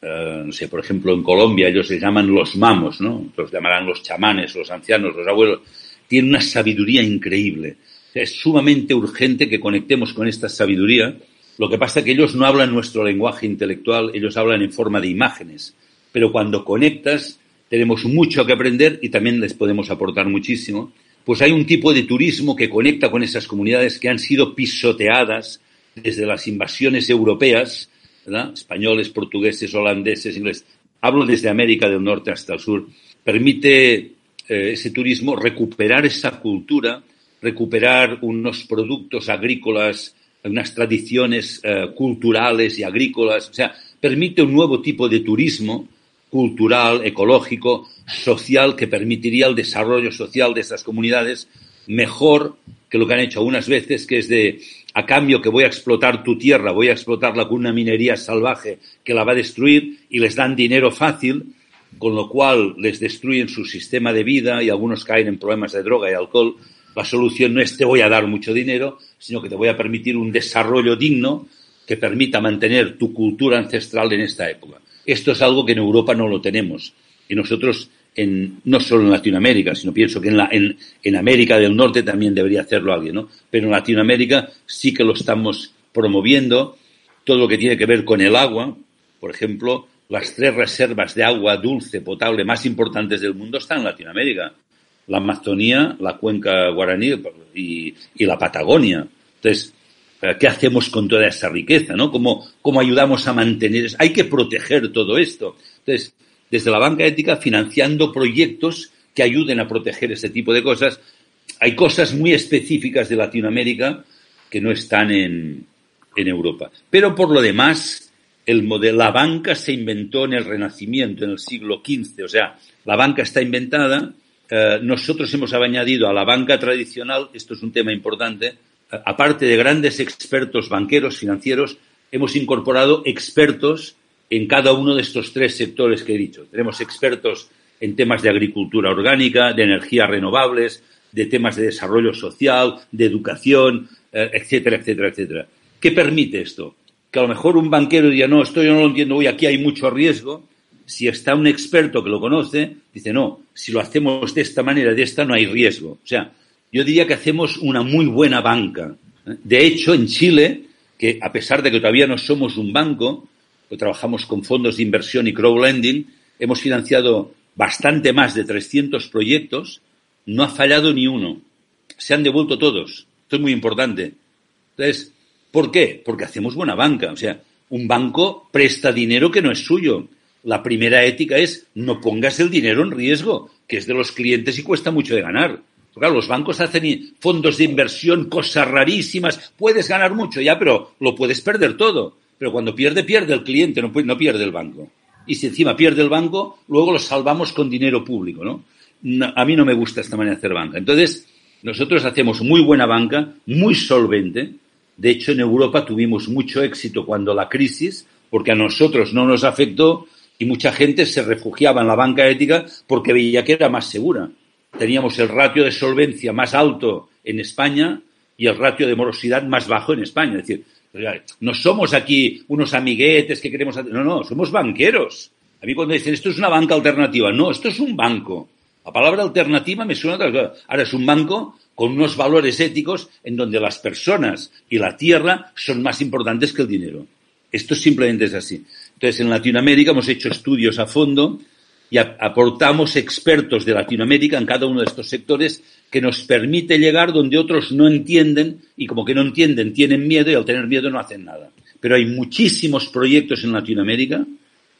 no sé, por ejemplo, en Colombia ellos se llaman los mamos, ¿no? Los llamarán los chamanes, los ancianos, los abuelos tiene una sabiduría increíble. Es sumamente urgente que conectemos con esta sabiduría. Lo que pasa es que ellos no hablan nuestro lenguaje intelectual, ellos hablan en forma de imágenes. Pero cuando conectas, tenemos mucho que aprender y también les podemos aportar muchísimo. Pues hay un tipo de turismo que conecta con esas comunidades que han sido pisoteadas desde las invasiones europeas, ¿verdad? españoles, portugueses, holandeses, ingleses. Hablo desde América del Norte hasta el sur. Permite eh, ese turismo, recuperar esa cultura, recuperar unos productos agrícolas, unas tradiciones eh, culturales y agrícolas. O sea, permite un nuevo tipo de turismo cultural, ecológico, social, que permitiría el desarrollo social de esas comunidades mejor que lo que han hecho algunas veces, que es de, a cambio que voy a explotar tu tierra, voy a explotarla con una minería salvaje que la va a destruir y les dan dinero fácil con lo cual les destruyen su sistema de vida y algunos caen en problemas de droga y alcohol. La solución no es te voy a dar mucho dinero, sino que te voy a permitir un desarrollo digno que permita mantener tu cultura ancestral en esta época. Esto es algo que en Europa no lo tenemos. Y nosotros, en, no solo en Latinoamérica, sino pienso que en, la, en, América del Norte también debería hacerlo alguien, ¿no? Pero en Latinoamérica sí que lo estamos promoviendo. Todo lo que tiene que ver con el agua, por ejemplo, las tres reservas de agua dulce potable más importantes del mundo están en Latinoamérica. La Amazonía, la cuenca guaraní y, la Patagonia. Entonces, eh, ¿qué hacemos con toda esa riqueza? ¿no? ¿Cómo, ¿Cómo ayudamos a mantener? Hay que proteger todo esto. Entonces, desde la banca ética, financiando proyectos que ayuden a proteger ese tipo de cosas. Hay cosas muy específicas de Latinoamérica que no están en Europa. Pero por lo demás, el modelo, la banca se inventó en el Renacimiento, en el siglo XV, o sea, la banca está inventada, eh, nosotros hemos añadido a la banca tradicional, esto es un tema importante, eh, aparte de grandes expertos banqueros, financieros, hemos incorporado expertos en cada uno de estos tres sectores que he dicho. Tenemos expertos en temas de agricultura orgánica, de energías renovables, de temas de desarrollo social, de educación, eh, etcétera, etcétera, etcétera. ¿Qué permite esto? Que a lo mejor un banquero diría, no, esto yo no lo entiendo, hoy aquí hay mucho riesgo. Si está un experto que lo conoce, dice, no, si lo hacemos de esta manera, de esta, no hay riesgo. O sea, yo diría que hacemos una muy buena banca. De hecho, en Chile, que a pesar de que todavía no somos un banco, que trabajamos con fondos de inversión y crowdlending, hemos financiado bastante más de 300 proyectos, no ha fallado ni uno. Se han devuelto todos. Esto es muy importante. Entonces, ¿Por qué? Porque hacemos buena banca. O sea, un banco presta dinero que no es suyo. La primera ética es no pongas el dinero en riesgo, que es de los clientes y cuesta mucho de ganar. Claro, los bancos hacen fondos de inversión, cosas rarísimas. Puedes ganar mucho ya, pero lo puedes perder todo. Pero cuando pierde, pierde el cliente, no, no pierde el banco. Y si encima pierde el banco, luego lo salvamos con dinero público, ¿no? A mí no me gusta esta manera de hacer banca. Entonces, nosotros hacemos muy buena banca, muy solvente, de hecho, en Europa tuvimos mucho éxito cuando la crisis, porque a nosotros no nos afectó y mucha gente se refugiaba en la banca ética porque veía que era más segura. Teníamos el ratio de solvencia más alto en España y el ratio de morosidad más bajo en España. Es decir, no somos aquí unos amiguetes que queremos... No, no, somos banqueros. A mí cuando dicen esto es una banca alternativa, no, esto es un banco. La palabra alternativa me suena a Ahora es un banco con unos valores éticos en donde las personas y la tierra son más importantes que el dinero. Esto simplemente es así. Entonces, en Latinoamérica hemos hecho estudios a fondo y aportamos expertos de Latinoamérica en cada uno de estos sectores que nos permite llegar donde otros no entienden y como que no entienden tienen miedo y al tener miedo no hacen nada. Pero hay muchísimos proyectos en Latinoamérica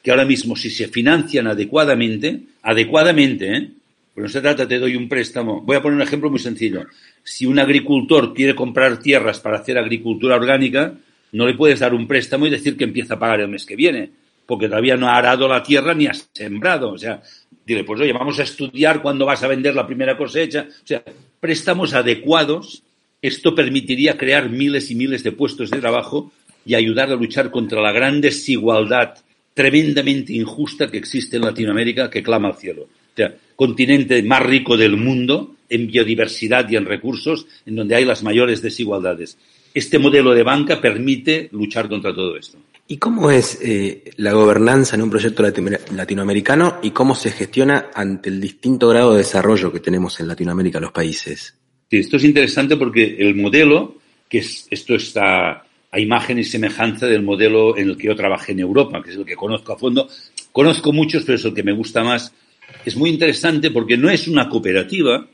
que ahora mismo si se financian adecuadamente, adecuadamente, ¿eh? Pues no se trata, te doy un préstamo. Voy a poner un ejemplo muy sencillo. Si un agricultor quiere comprar tierras para hacer agricultura orgánica, no le puedes dar un préstamo y decir que empieza a pagar el mes que viene porque todavía no ha arado la tierra ni ha sembrado. O sea, dile, pues oye, vamos a estudiar cuándo vas a vender la primera cosecha. O sea, préstamos adecuados. Esto permitiría crear miles y miles de puestos de trabajo y ayudar a luchar contra la gran desigualdad tremendamente injusta que existe en Latinoamérica que clama al cielo. O sea, continente más rico del mundo en biodiversidad y en recursos, en donde hay las mayores desigualdades. Este modelo de banca permite luchar contra todo esto. ¿Y cómo es eh, la gobernanza en un proyecto latinoamericano y cómo se gestiona ante el distinto grado de desarrollo que tenemos en Latinoamérica los países? Sí, esto es interesante porque el modelo, que es, esto está a imagen y semejanza del modelo en el que yo trabajé en Europa, que es el que conozco a fondo. Conozco muchos, pero es el que me gusta más. Es muy interesante porque no es una cooperativa,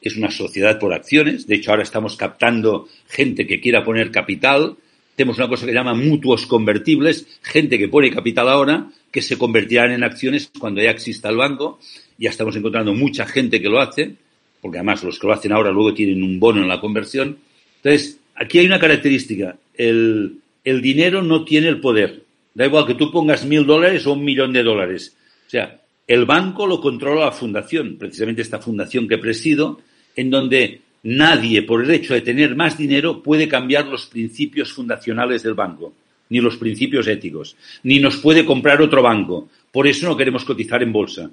es una sociedad por acciones. De hecho, ahora estamos captando gente que quiera poner capital tenemos una cosa que llama mutuos convertibles, gente que pone capital ahora, que se convertirán en acciones cuando ya exista el banco. Ya estamos encontrando mucha gente que lo hace, porque además los que lo hacen ahora luego tienen un bono en la conversión. Entonces, aquí hay una característica. El, el dinero no tiene el poder. Da igual que tú pongas mil dólares o un millón de dólares. O sea, el banco lo controla la fundación, precisamente esta fundación que presido, en donde Nadie, por el hecho de tener más dinero, puede cambiar los principios fundacionales del banco, ni los principios éticos, ni nos puede comprar otro banco. Por eso no queremos cotizar en bolsa.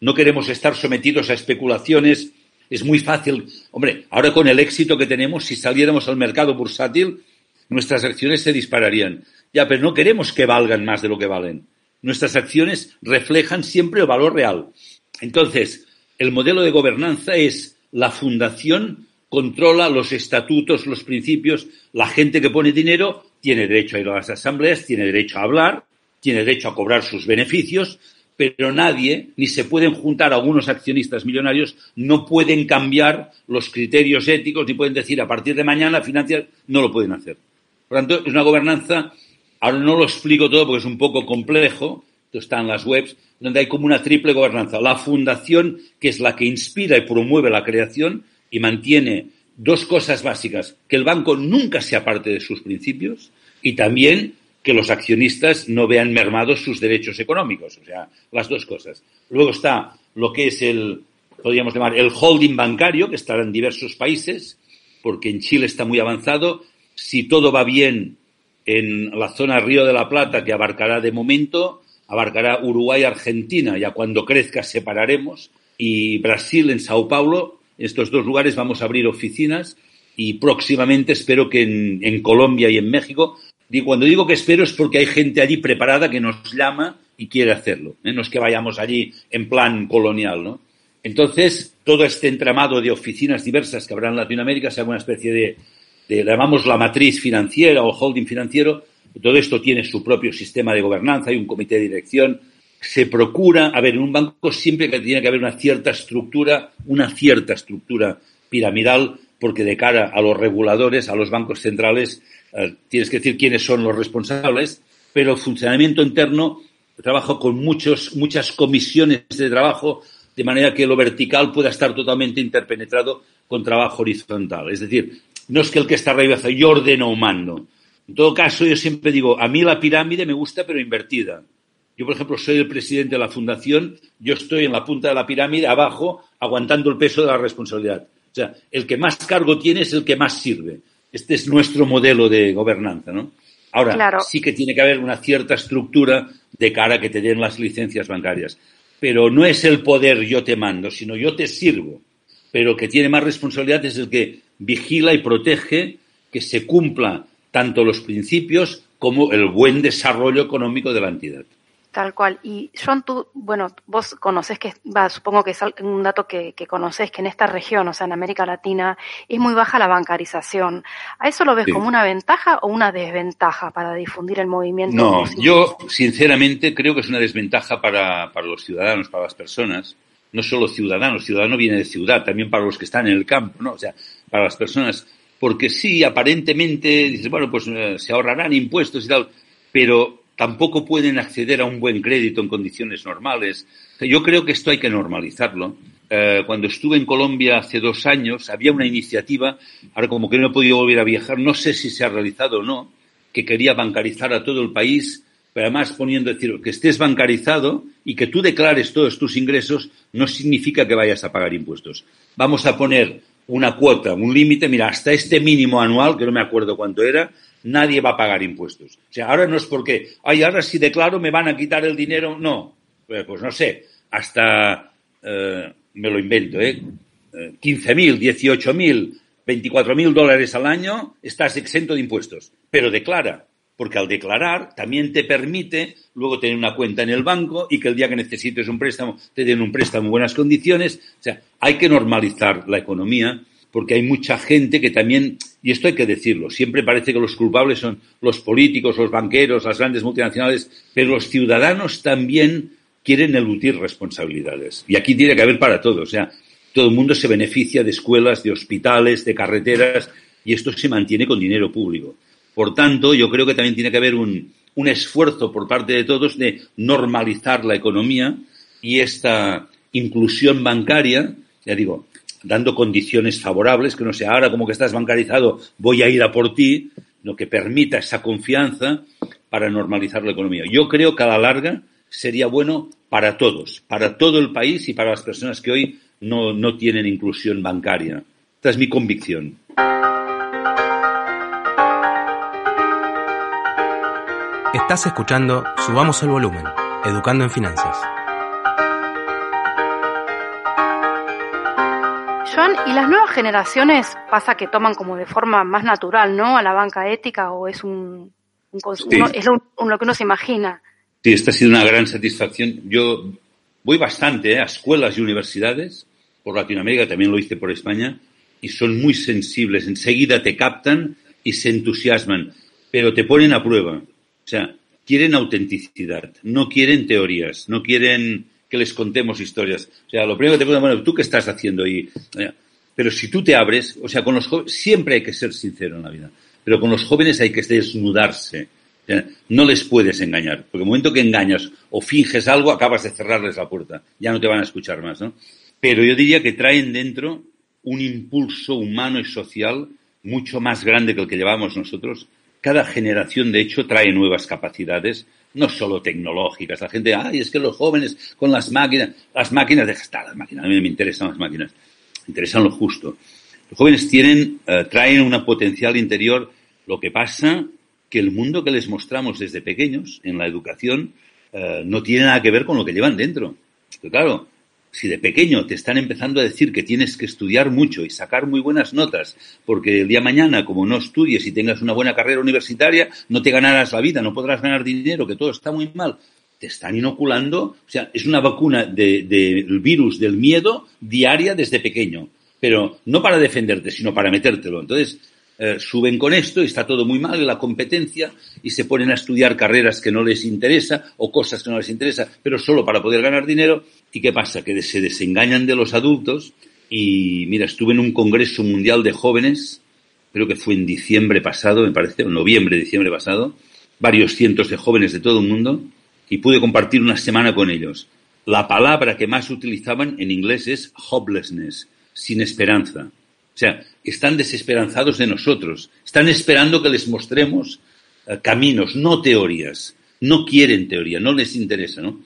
No queremos estar sometidos a especulaciones. Es muy fácil. Hombre, ahora con el éxito que tenemos, si saliéramos al mercado bursátil, nuestras acciones se dispararían. Ya, pero no queremos que valgan más de lo que valen. Nuestras acciones reflejan siempre el valor real. Entonces, el modelo de gobernanza es la fundación controla los estatutos, los principios. La gente que pone dinero tiene derecho a ir a las asambleas, tiene derecho a hablar, tiene derecho a cobrar sus beneficios, pero nadie, ni se pueden juntar algunos accionistas millonarios, no pueden cambiar los criterios éticos, ni pueden decir a partir de mañana financiar, no lo pueden hacer. Por lo tanto, es una gobernanza, ahora no lo explico todo porque es un poco complejo, esto está en las webs, donde hay como una triple gobernanza. La fundación, que es la que inspira y promueve la creación, y mantiene dos cosas básicas, que el banco nunca sea parte de sus principios y también que los accionistas no vean mermados sus derechos económicos, o sea, las dos cosas. Luego está lo que es el, podríamos llamar, el holding bancario, que estará en diversos países, porque en Chile está muy avanzado. Si todo va bien en la zona Río de la Plata, que abarcará de momento, abarcará Uruguay, Argentina, ya cuando crezca separaremos, y Brasil en Sao Paulo, estos dos lugares vamos a abrir oficinas y próximamente espero que en, Colombia y en México. Y cuando digo que espero es porque hay gente allí preparada que nos llama y quiere hacerlo. ¿eh? No es que vayamos allí en plan colonial, ¿no? Entonces, todo este entramado de oficinas diversas que habrá en Latinoamérica sea una especie de, de, llamamos la matriz financiera o holding financiero. Todo esto tiene su propio sistema de gobernanza, hay un comité de dirección, se procura, a ver, en un banco siempre tiene que haber una cierta estructura, una cierta estructura piramidal, porque de cara a los reguladores, a los bancos centrales, eh, tienes que decir quiénes son los responsables, pero el funcionamiento interno trabajo con muchos, muchas comisiones de trabajo, de manera que lo vertical pueda estar totalmente interpenetrado con trabajo horizontal. Es decir, no es que el que está arriba hace yo ordeno o mando. En todo caso, yo siempre digo, a mí la pirámide me gusta, pero invertida. Yo, por ejemplo, soy el presidente de la fundación, yo estoy en la punta de la pirámide, abajo, aguantando el peso de la responsabilidad. O sea, el que más cargo tiene es el que más sirve. Este es nuestro modelo de gobernanza, ¿no? Ahora, sí que tiene que haber una cierta estructura de cara a que te den las licencias bancarias. Pero no es el poder yo te mando, sino yo te sirvo. Pero el que tiene más responsabilidad es el que vigila y protege que se cumpla tanto los principios como el buen desarrollo económico de la entidad. Tal cual. Y John, tú, bueno, vos conoces que, va, supongo que es un dato que, que conoces, que en esta región, o sea, en América Latina, es muy baja la bancarización. ¿A eso lo ves como una ventaja o una desventaja para difundir el movimiento? No, yo sinceramente creo que es una desventaja para, para los ciudadanos, para las personas. No solo ciudadanos, ciudadano viene de ciudad, también para los que están en el campo, ¿no? O sea, para las personas. Porque sí, aparentemente, dices, bueno, pues eh, se ahorrarán impuestos y tal, pero tampoco pueden acceder a un buen crédito en condiciones normales. Yo creo que esto hay que normalizarlo. Eh, cuando estuve en Colombia hace dos años, había una iniciativa, ahora como que no he podido volver a viajar, no sé si se ha realizado o no, que quería bancarizar a todo el país, pero además poniendo, decir, que estés bancarizado y que tú declares todos tus ingresos no significa que vayas a pagar impuestos. Vamos a poner una cuota, un límite, mira, hasta este mínimo anual, que no me acuerdo cuánto era, nadie va a pagar impuestos. O sea, ahora no es porque, ay, ahora si declaro me van a quitar el dinero. No, pues, pues no sé, hasta, eh, me lo invento, ¿eh? 15.000, 18.000, 24.000 dólares al año, estás exento de impuestos. Pero declara, porque al declarar también te permite luego tener una cuenta en el banco y que el día que necesites un préstamo te den un préstamo en buenas condiciones. O sea, hay que normalizar la economía porque hay mucha gente que también, y esto hay que decirlo, siempre parece que los culpables son los políticos, los banqueros, las grandes multinacionales, pero los ciudadanos también quieren eludir responsabilidades. Y aquí tiene que haber para todos. O sea, todo el mundo se beneficia de escuelas, de hospitales, de carreteras, y esto se mantiene con dinero público. Por tanto, yo creo que también tiene que haber un, un esfuerzo por parte de todos de normalizar la economía y esta inclusión bancaria, ya digo, dando condiciones favorables, que no sea ahora como que estás bancarizado, voy a ir a por ti, lo que permita esa confianza para normalizar la economía. Yo creo que a la larga sería bueno para todos, para todo el país y para las personas que hoy no, no tienen inclusión bancaria. Esta es mi convicción. Estás escuchando Subamos el Volumen, Educando en Finanzas. Joan, ¿y las nuevas generaciones pasa que toman como de forma más natural, ¿no? A la banca ética o es un, consumo, es lo, que uno se imagina. Sí, esta ha sido una gran satisfacción. Yo voy bastante ¿eh? a escuelas y universidades, por Latinoamérica, también lo hice por España, y son muy sensibles. Enseguida te captan y se entusiasman, pero te ponen a prueba. Sea, quieren autenticidad, no quieren teorías, no quieren que les contemos historias. O sea, lo primero que te preguntan, bueno, ¿tú qué estás haciendo ahí? Pero si tú te abres, o sea, con los jóvenes, siempre hay que ser sincero en la vida, pero con los jóvenes hay que desnudarse. no les puedes engañar, porque el momento que engañas o finges algo, acabas de cerrarles la puerta. Ya no te van a escuchar más, ¿no? Pero yo diría que traen dentro un impulso humano y social mucho más grande que el que llevamos nosotros. Cada generación, de hecho, trae nuevas capacidades, no solo tecnológicas. La gente, ay, es que los jóvenes con las máquinas, las máquinas, deja estar las máquinas, a mí me interesan las máquinas, me interesan lo justo. Los jóvenes tienen, eh, traen una potencial interior, lo que pasa que el mundo que les mostramos desde pequeños en la educación eh, no tiene nada que ver con lo que llevan dentro. Claro, si de pequeño te están empezando a decir que tienes que estudiar mucho y sacar muy buenas notas, porque el día mañana, como no estudies y tengas una buena carrera universitaria, no te ganarás la vida, no podrás ganar dinero, que todo está muy mal, te están inoculando, o sea, es una vacuna del de, virus del miedo diaria desde pequeño, pero no para defenderte, sino para metértelo. Entonces, eh, suben con esto y está todo muy mal la competencia y se ponen a estudiar carreras que no les interesa o cosas que no les interesa, pero solo para poder ganar dinero. ¿Y qué pasa? Que se desengañan de los adultos y mira, estuve en un congreso mundial de jóvenes, creo que fue en diciembre pasado, me parece, en noviembre, diciembre pasado, varios cientos de jóvenes de todo el mundo y pude compartir una semana con ellos. La palabra que más utilizaban en inglés es hopelessness, sin esperanza. O sea, están desesperanzados de nosotros. Están esperando que les mostremos eh, caminos, no teorías. No quieren teoría, no les interesa, ¿no?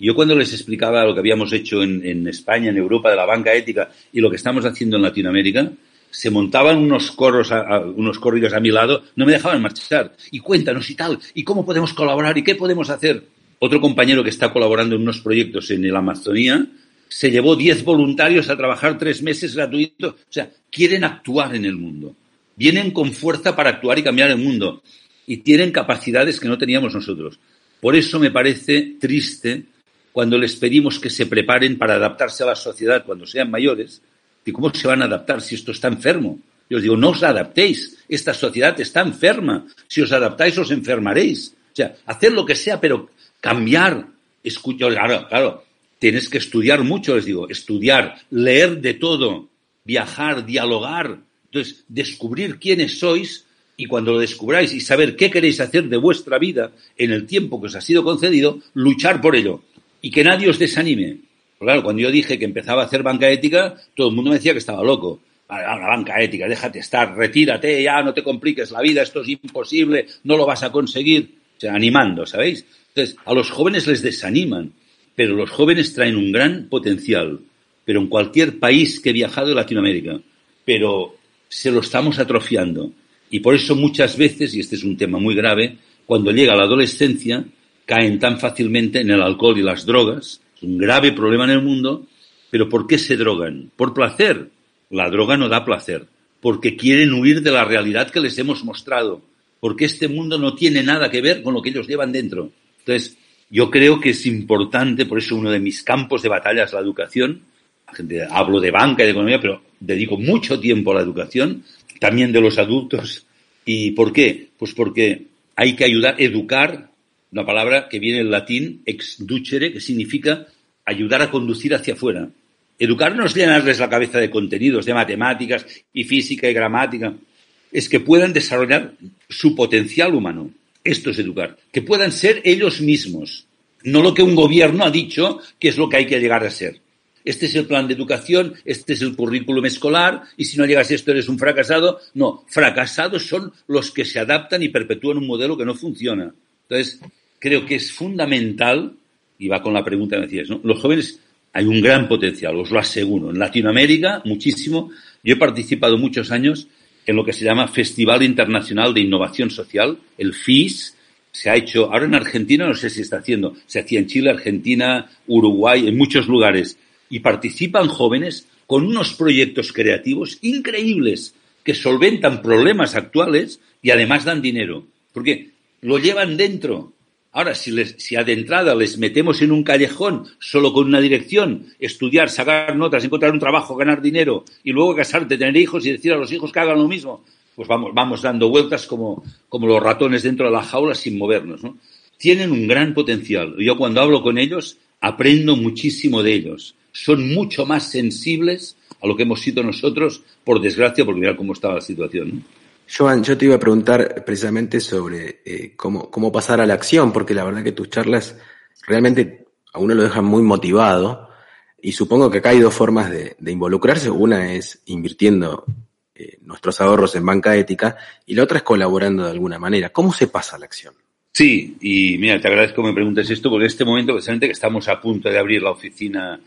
Yo cuando les explicaba lo que habíamos hecho en, España, en Europa, de la banca ética y lo que estamos haciendo en Latinoamérica, se montaban unos corros, unos corridos a mi lado, no me dejaban marchar. Y cuéntanos y tal, y cómo podemos colaborar y qué podemos hacer. Otro compañero que está colaborando en unos proyectos en la Amazonía se llevó 10 voluntarios a trabajar tres meses gratuitos. O sea, quieren actuar en el mundo. Vienen con fuerza para actuar y cambiar el mundo. Y tienen capacidades que no teníamos nosotros. Por eso me parece triste cuando les pedimos que se preparen para adaptarse a la sociedad cuando sean mayores. ¿Y cómo se van a adaptar si esto está enfermo? Yo os digo, no os adaptéis. Esta sociedad está enferma. Si os adaptáis, os enfermaréis. O sea, hacer lo que sea, pero cambiar. Escuchar, claro, claro. Tienes que estudiar mucho, les digo. Estudiar, leer de todo, viajar, dialogar. Entonces, descubrir quiénes sois y cuando lo descubráis y saber qué queréis hacer de vuestra vida en el tiempo que os ha sido concedido, luchar por ello. Y que nadie os desanime. Claro, cuando yo dije que empezaba a hacer banca ética, todo el mundo me decía que estaba loco. La banca ética, déjate estar, retírate, ya no te compliques la vida, esto es imposible, no lo vas a conseguir. Animando, ¿sabéis? Entonces, a los jóvenes les desaniman, pero los jóvenes traen un gran potencial. Pero en cualquier país que he viajado de Latinoamérica, pero se lo estamos atrofiando. Y por eso muchas veces, y este es un tema muy grave, cuando llega la adolescencia, caen tan fácilmente en el alcohol y las drogas. Es un grave problema en el mundo. Pero ¿por qué se drogan? Por placer. La droga no da placer. Porque quieren huir de la realidad que les hemos mostrado. Porque este mundo no tiene nada que ver con lo que ellos llevan dentro. Entonces, yo creo que es importante, por eso uno de mis campos de batalla es la educación. hablo de banca y de economía, pero dedico mucho tiempo a la educación, también de los adultos. ¿Y por qué? Pues porque hay que ayudar, educar, una palabra que viene del latín ex ducere, que significa ayudar a conducir hacia afuera. Educar no es llenarles la cabeza de contenidos, de matemáticas y física y gramática. Es que puedan desarrollar su potencial humano. Esto es educar. Que puedan ser ellos mismos. No lo que un gobierno ha dicho que es lo que hay que llegar a ser este es el plan de educación, este es el currículum escolar, y si no llegas a esto eres un fracasado. No, fracasados son los que se adaptan y perpetúan un modelo que no funciona. Entonces, creo que es fundamental, y va con la pregunta que me decías, ¿no? Los jóvenes hay un gran potencial, os lo aseguro. En Latinoamérica, muchísimo. Yo he participado muchos años en lo que se llama Festival Internacional de Innovación Social, el FIS, se ha hecho, ahora en Argentina no sé si está haciendo, se hacía en Chile, Argentina, Uruguay, en muchos lugares y participan jóvenes con unos proyectos creativos increíbles que solventan problemas actuales y además dan dinero, porque lo llevan dentro. Ahora, si, les, si de entrada les metemos en un callejón solo con una dirección, estudiar, sacar notas, encontrar un trabajo, ganar dinero y luego casarte, tener hijos y decir a los hijos que hagan lo mismo, pues vamos, vamos dando vueltas como, los ratones dentro de la jaula sin movernos. ¿no? Tienen un gran potencial. Yo cuando hablo con ellos aprendo muchísimo de ellos son mucho más sensibles a lo que hemos sido nosotros, por desgracia, porque mira cómo estaba la situación. Joan, yo te iba a preguntar precisamente sobre eh, cómo, cómo pasar a la acción, porque la verdad que tus charlas realmente a uno lo dejan muy motivado y supongo que acá hay dos formas de, involucrarse. Una es invirtiendo eh, nuestros ahorros en banca ética y la otra es colaborando de alguna manera. ¿Cómo se pasa a la acción? Sí, y mira, te agradezco que me preguntes esto porque en este momento precisamente que estamos a punto de abrir la oficina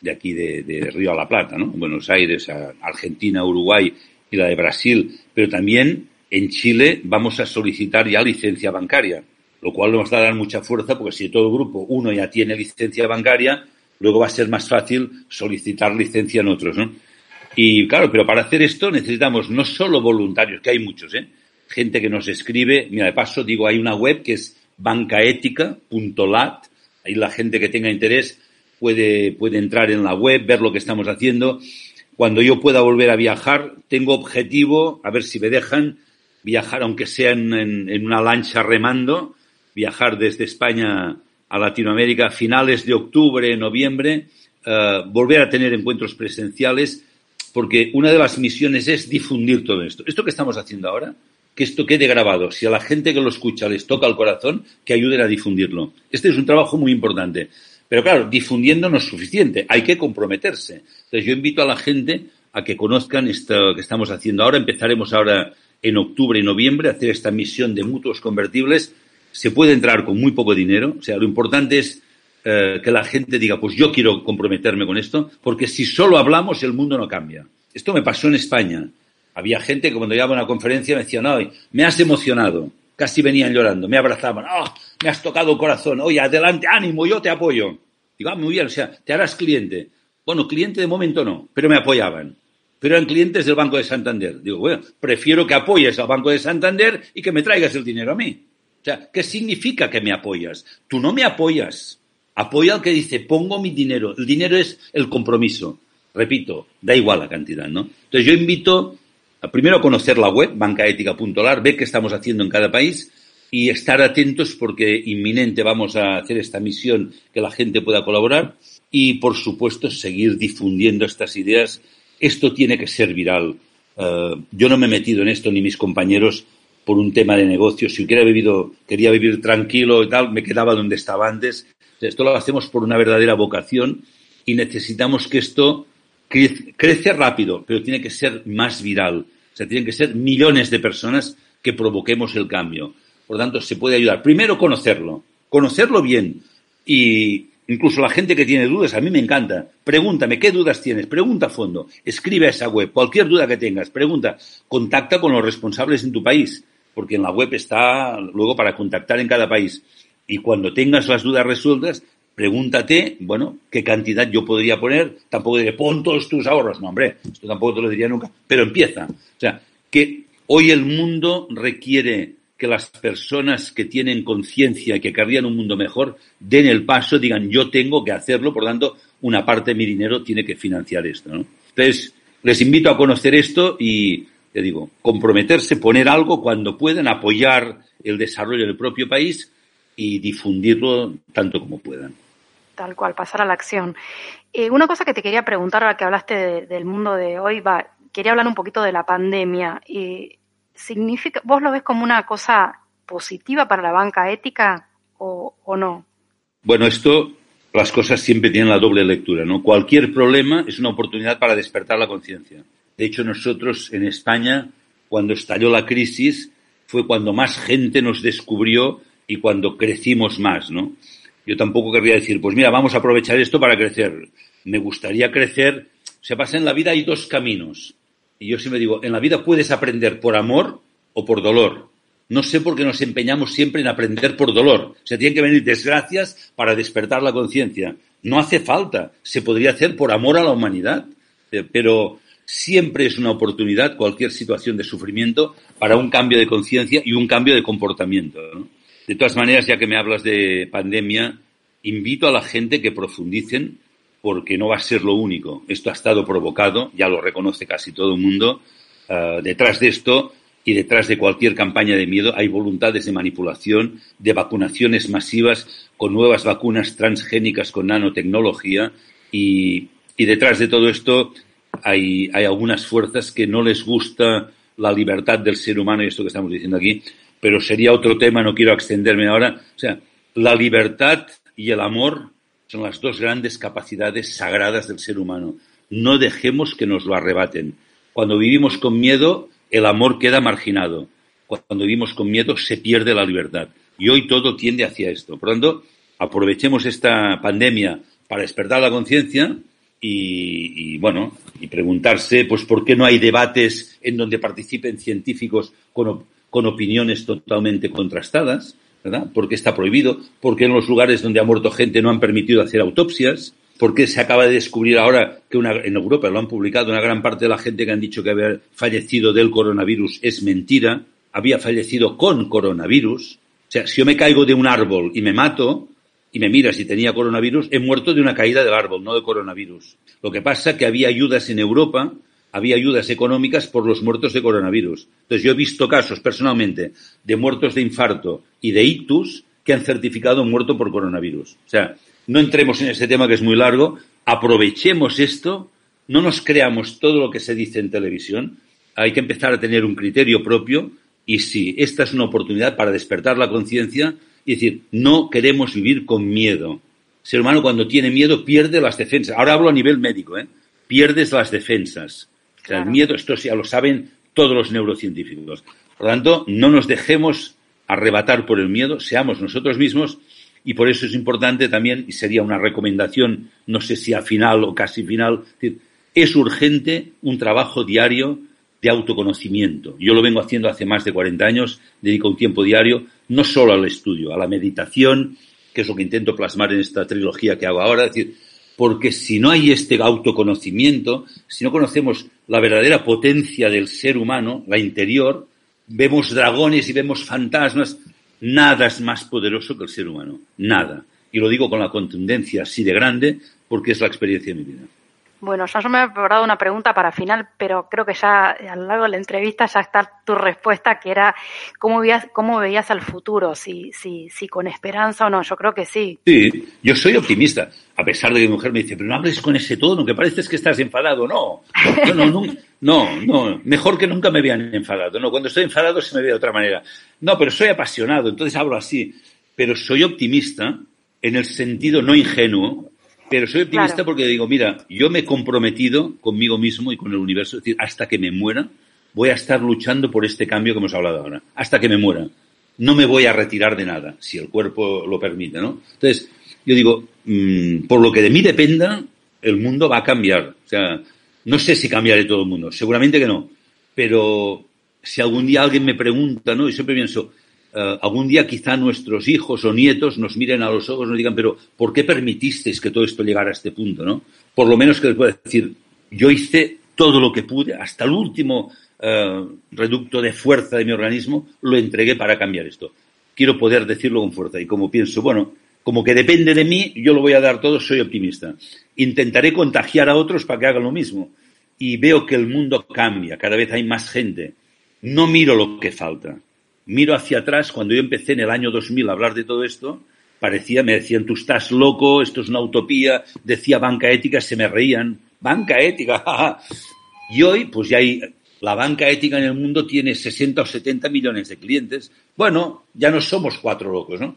de aquí de, Río a la Plata, ¿no? Buenos Aires, Argentina, Uruguay y la de Brasil, pero también en Chile vamos a solicitar ya licencia bancaria, lo cual nos va a dar mucha fuerza porque si todo el grupo uno ya tiene licencia bancaria, luego va a ser más fácil solicitar licencia en otros, ¿no? Y claro, pero para hacer esto necesitamos no solo voluntarios, que hay muchos, ¿eh? Gente que nos escribe, mira, de paso digo, hay una web que es bancaética.lat, ahí la gente que tenga interés puede, puede entrar en la web, ver lo que estamos haciendo. Cuando yo pueda volver a viajar, tengo objetivo, a ver si me dejan, viajar, aunque sea en, una lancha remando, viajar desde España a Latinoamérica a finales de octubre, noviembre, uh, volver a tener encuentros presenciales, porque una de las misiones es difundir todo esto. Esto que estamos haciendo ahora, que esto quede grabado. Si a la gente que lo escucha les toca el corazón, que ayuden a difundirlo. Este es un trabajo muy importante. Pero claro, difundiendo no es suficiente, hay que comprometerse. Entonces yo invito a la gente a que conozcan esto que estamos haciendo ahora. Empezaremos ahora en octubre y noviembre a hacer esta misión de mutuos convertibles. Se puede entrar con muy poco dinero. O sea, lo importante es eh, que la gente diga, pues yo quiero comprometerme con esto, porque si solo hablamos el mundo no cambia. Esto me pasó en España. Había gente que cuando iba a una conferencia me decía, no, me has emocionado casi venían llorando, me abrazaban, ¡ah! me has tocado el corazón, oye, adelante, ánimo, yo te apoyo. Digo, ah, muy bien, o sea, te harás cliente. Bueno, cliente de momento no, pero me apoyaban. Pero eran clientes del Banco de Santander. Digo, bueno, prefiero que apoyes al Banco de Santander y que me traigas el dinero a mí. O sea, ¿qué significa que me apoyas? Tú no me apoyas. Apoya al que dice, pongo mi dinero. El dinero es el compromiso. Repito, da igual la cantidad, ¿no? Entonces yo invito primero conocer la web, bancaética.lar, ver qué estamos haciendo en cada país y estar atentos porque inminente vamos a hacer esta misión que la gente pueda colaborar y, por supuesto, seguir difundiendo estas ideas. Esto tiene que ser viral. Eh, yo no me he metido en esto ni mis compañeros por un tema de negocio. Si hubiera vivido, quería vivir tranquilo y tal, me quedaba donde estaba antes. Esto lo hacemos por una verdadera vocación y necesitamos que esto crece rápido, pero tiene que ser más viral. O sea, tienen que ser millones de personas que provoquemos el cambio. Por lo tanto, se puede ayudar. Primero, conocerlo. Conocerlo bien. Y incluso la gente que tiene dudas, a mí me encanta. Pregúntame, ¿qué dudas tienes? Pregunta a fondo. Escribe a esa web. Cualquier duda que tengas, pregunta. Contacta con los responsables en tu país. Porque en la web está luego para contactar en cada país. Y cuando tengas las dudas resueltas, pregúntate, bueno, qué cantidad yo podría poner. Tampoco diré, pon todos tus ahorros. No, hombre, esto tampoco te lo diría nunca. Pero empieza. O sea, que hoy el mundo requiere que las personas que tienen conciencia y que querrían un mundo mejor den el paso, digan yo tengo que hacerlo, por tanto, una parte de mi dinero tiene que financiar esto. ¿no? Entonces, les invito a conocer esto y, te digo, comprometerse, poner algo cuando puedan, apoyar el desarrollo del propio país y difundirlo tanto como puedan. Tal cual, pasar a la acción. Eh, una cosa que te quería preguntar ahora que hablaste del mundo de hoy, va, quería hablar un poquito de la pandemia. Eh, significa, ¿vos lo ves como una cosa positiva para la banca ética o, no? Bueno, esto, las cosas siempre tienen la doble lectura, ¿no? Cualquier problema es una oportunidad para despertar la conciencia. De hecho, nosotros en España, cuando estalló la crisis, fue cuando más gente nos descubrió y cuando crecimos más, ¿no? Yo tampoco querría decir, pues mira, vamos a aprovechar esto para crecer. Me gustaría crecer. Se pasa en la vida hay dos caminos. Y yo siempre digo, en la vida puedes aprender por amor o por dolor. No sé por qué nos empeñamos siempre en aprender por dolor. O sea, tienen que venir desgracias para despertar la conciencia. No hace falta. Se podría hacer por amor a la humanidad. Eh, pero siempre es una oportunidad cualquier situación de sufrimiento para un cambio de conciencia y un cambio de comportamiento. De todas maneras, ya que me hablas de pandemia, invito a la gente que profundicen porque no va a ser lo único. Esto ha estado provocado, ya lo reconoce casi todo el mundo. Uh, detrás de esto y detrás de cualquier campaña de miedo hay voluntades de manipulación, de vacunaciones masivas con nuevas vacunas transgénicas con nanotecnología y, y detrás de todo esto hay, hay algunas fuerzas que no les gusta la libertad del ser humano y esto que estamos diciendo aquí, pero sería otro tema, no quiero extenderme ahora. O sea, la libertad y el amor son las dos grandes capacidades sagradas del ser humano. No dejemos que nos lo arrebaten. Cuando vivimos con miedo, el amor queda marginado. Cuando vivimos con miedo, se pierde la libertad. Y hoy todo tiende hacia esto. Por lo tanto, aprovechemos esta pandemia para despertar la conciencia y, y, bueno, y preguntarse, pues, ¿por qué no hay debates en donde participen científicos con, con opiniones totalmente contrastadas? ¿verdad? ¿Por qué está prohibido? ¿Por qué en los lugares donde ha muerto gente no han permitido hacer autopsias? ¿Por qué se acaba de descubrir ahora que una, en Europa lo han publicado una gran parte de la gente que han dicho que había fallecido del coronavirus es mentira? Había fallecido con coronavirus. O sea, si yo me caigo de un árbol y me mato, y me mira si tenía coronavirus, he muerto de una caída del árbol, no de coronavirus. Lo que pasa es que había ayudas en Europa había ayudas económicas por los muertos de coronavirus. Entonces yo he visto casos personalmente de muertos de infarto y de ictus que han certificado muerto por coronavirus. O sea, no entremos en ese tema que es muy largo, aprovechemos esto, no nos creamos todo lo que se dice en televisión, hay que empezar a tener un criterio propio y sí, esta es una oportunidad para despertar la conciencia y decir, no queremos vivir con miedo. El ser humano cuando tiene miedo pierde las defensas. Ahora hablo a nivel médico, ¿eh? Pierdes las defensas el miedo, esto ya lo saben todos los neurocientíficos. Por lo tanto, no nos dejemos arrebatar por el miedo, seamos nosotros mismos y por eso es importante también, y sería una recomendación, no sé si a final o casi final, es urgente un trabajo diario de autoconocimiento. Yo lo vengo haciendo hace más de 40 años, dedico un tiempo diario no solo al estudio, a la meditación, que es lo que intento plasmar en esta trilogía que hago ahora, es decir, porque si no hay este autoconocimiento, si no conocemos la verdadera potencia del ser humano, la interior, vemos dragones y vemos fantasmas, nada es más poderoso que el ser humano. Nada. Y lo digo con la contundencia así de grande porque es la experiencia de mi vida. Bueno, yo me he preparado una pregunta para final, pero creo que ya a lo largo de la entrevista ya está tu respuesta, que era cómo veías, cómo veías al futuro, si con esperanza o no. Yo creo que sí. Sí, yo soy optimista, a pesar de que mi mujer me dice, pero no hables con ese tono, que pareces que estás enfadado. No, no, no, no, no, mejor que nunca me vean enfadado. No, cuando estoy enfadado se me ve de otra manera. No, pero soy apasionado, entonces hablo así. Pero soy optimista en el sentido no ingenuo, pero soy optimista porque digo, mira, yo me he comprometido conmigo mismo y con el universo, es decir, hasta que me muera, voy a estar luchando por este cambio que hemos hablado ahora, hasta que me muera. No me voy a retirar de nada, si el cuerpo lo permite, ¿no? Entonces, yo digo, mm, por lo que de mí dependa, el mundo va a cambiar. O sea, no sé si cambiaré todo el mundo, seguramente que no. Pero si algún día alguien me pregunta, ¿no? Y siempre pienso, eh, algún día quizá nuestros hijos o nietos nos miren a los ojos y nos digan, pero ¿por qué permitisteis que todo esto llegara a este punto? ¿no? Por lo menos que les pueda decir, yo hice todo lo que pude, hasta el último eh, reducto de fuerza de mi organismo, lo entregué para cambiar esto. Quiero poder decirlo con fuerza y como pienso, bueno, como que depende de mí, yo lo voy a dar todo, soy optimista. Intentaré contagiar a otros para que hagan lo mismo. Y veo que el mundo cambia, cada vez hay más gente. No miro lo que falta, miro hacia atrás, cuando yo empecé en el año 2000 a hablar de todo esto, parecía, me decían, tú estás loco, esto es una utopía, decía banca ética, se me reían, banca ética, y hoy, pues ya hay, la banca ética en el mundo tiene 60 o 70 millones de clientes. Bueno, ya no somos cuatro locos, ¿no?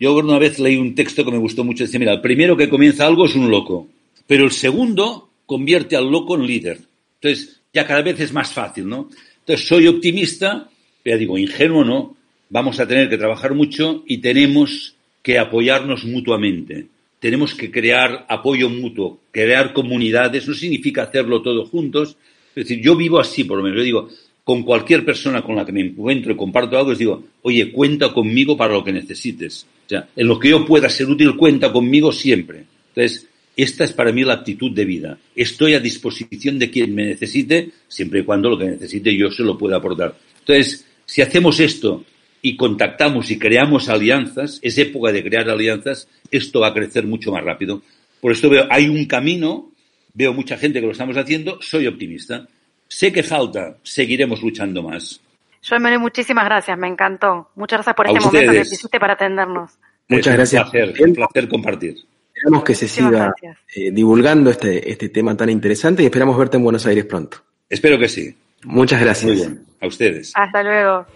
Yo una vez leí un texto que me gustó mucho, decía, mira, el primero que comienza algo es un loco, pero el segundo convierte al loco en líder. Entonces, ya cada vez es más fácil, ¿no? Entonces, soy optimista ya digo, ingenuo no, vamos a tener que trabajar mucho y tenemos que apoyarnos mutuamente. Tenemos que crear apoyo mutuo, crear comunidades, no significa hacerlo todos juntos. Es decir, yo vivo así, por lo menos. Yo digo, con cualquier persona con la que me encuentro y comparto algo, les digo, oye, cuenta conmigo para lo que necesites. O sea, en lo que yo pueda ser útil, cuenta conmigo siempre. Entonces, esta es para mí la actitud de vida. Estoy a disposición de quien me necesite, siempre y cuando lo que necesite yo se lo pueda aportar. Entonces, si hacemos esto y contactamos y creamos alianzas, es época de crear alianzas, esto va a crecer mucho más rápido. Por esto veo, hay un camino, veo mucha gente que lo estamos haciendo, soy optimista. Sé que falta, seguiremos luchando más. Joan muchísimas gracias, me encantó. Muchas gracias por este momento que hiciste para atendernos. Muchas gracias. Un placer, un placer compartir. Esperamos que se siga eh, divulgando este, este tema tan interesante y esperamos verte en Buenos Aires pronto. Espero que sí. Muchas gracias. Muy bien. A ustedes. Hasta luego.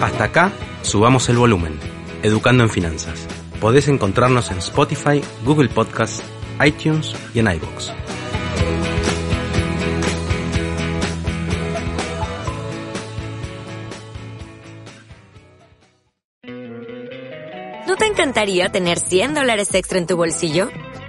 Hasta acá, subamos el volumen. Educando en Finanzas. Podés encontrarnos en Spotify, Google Podcasts, iTunes y en iBox. ¿No te encantaría tener 100 dólares extra en tu bolsillo?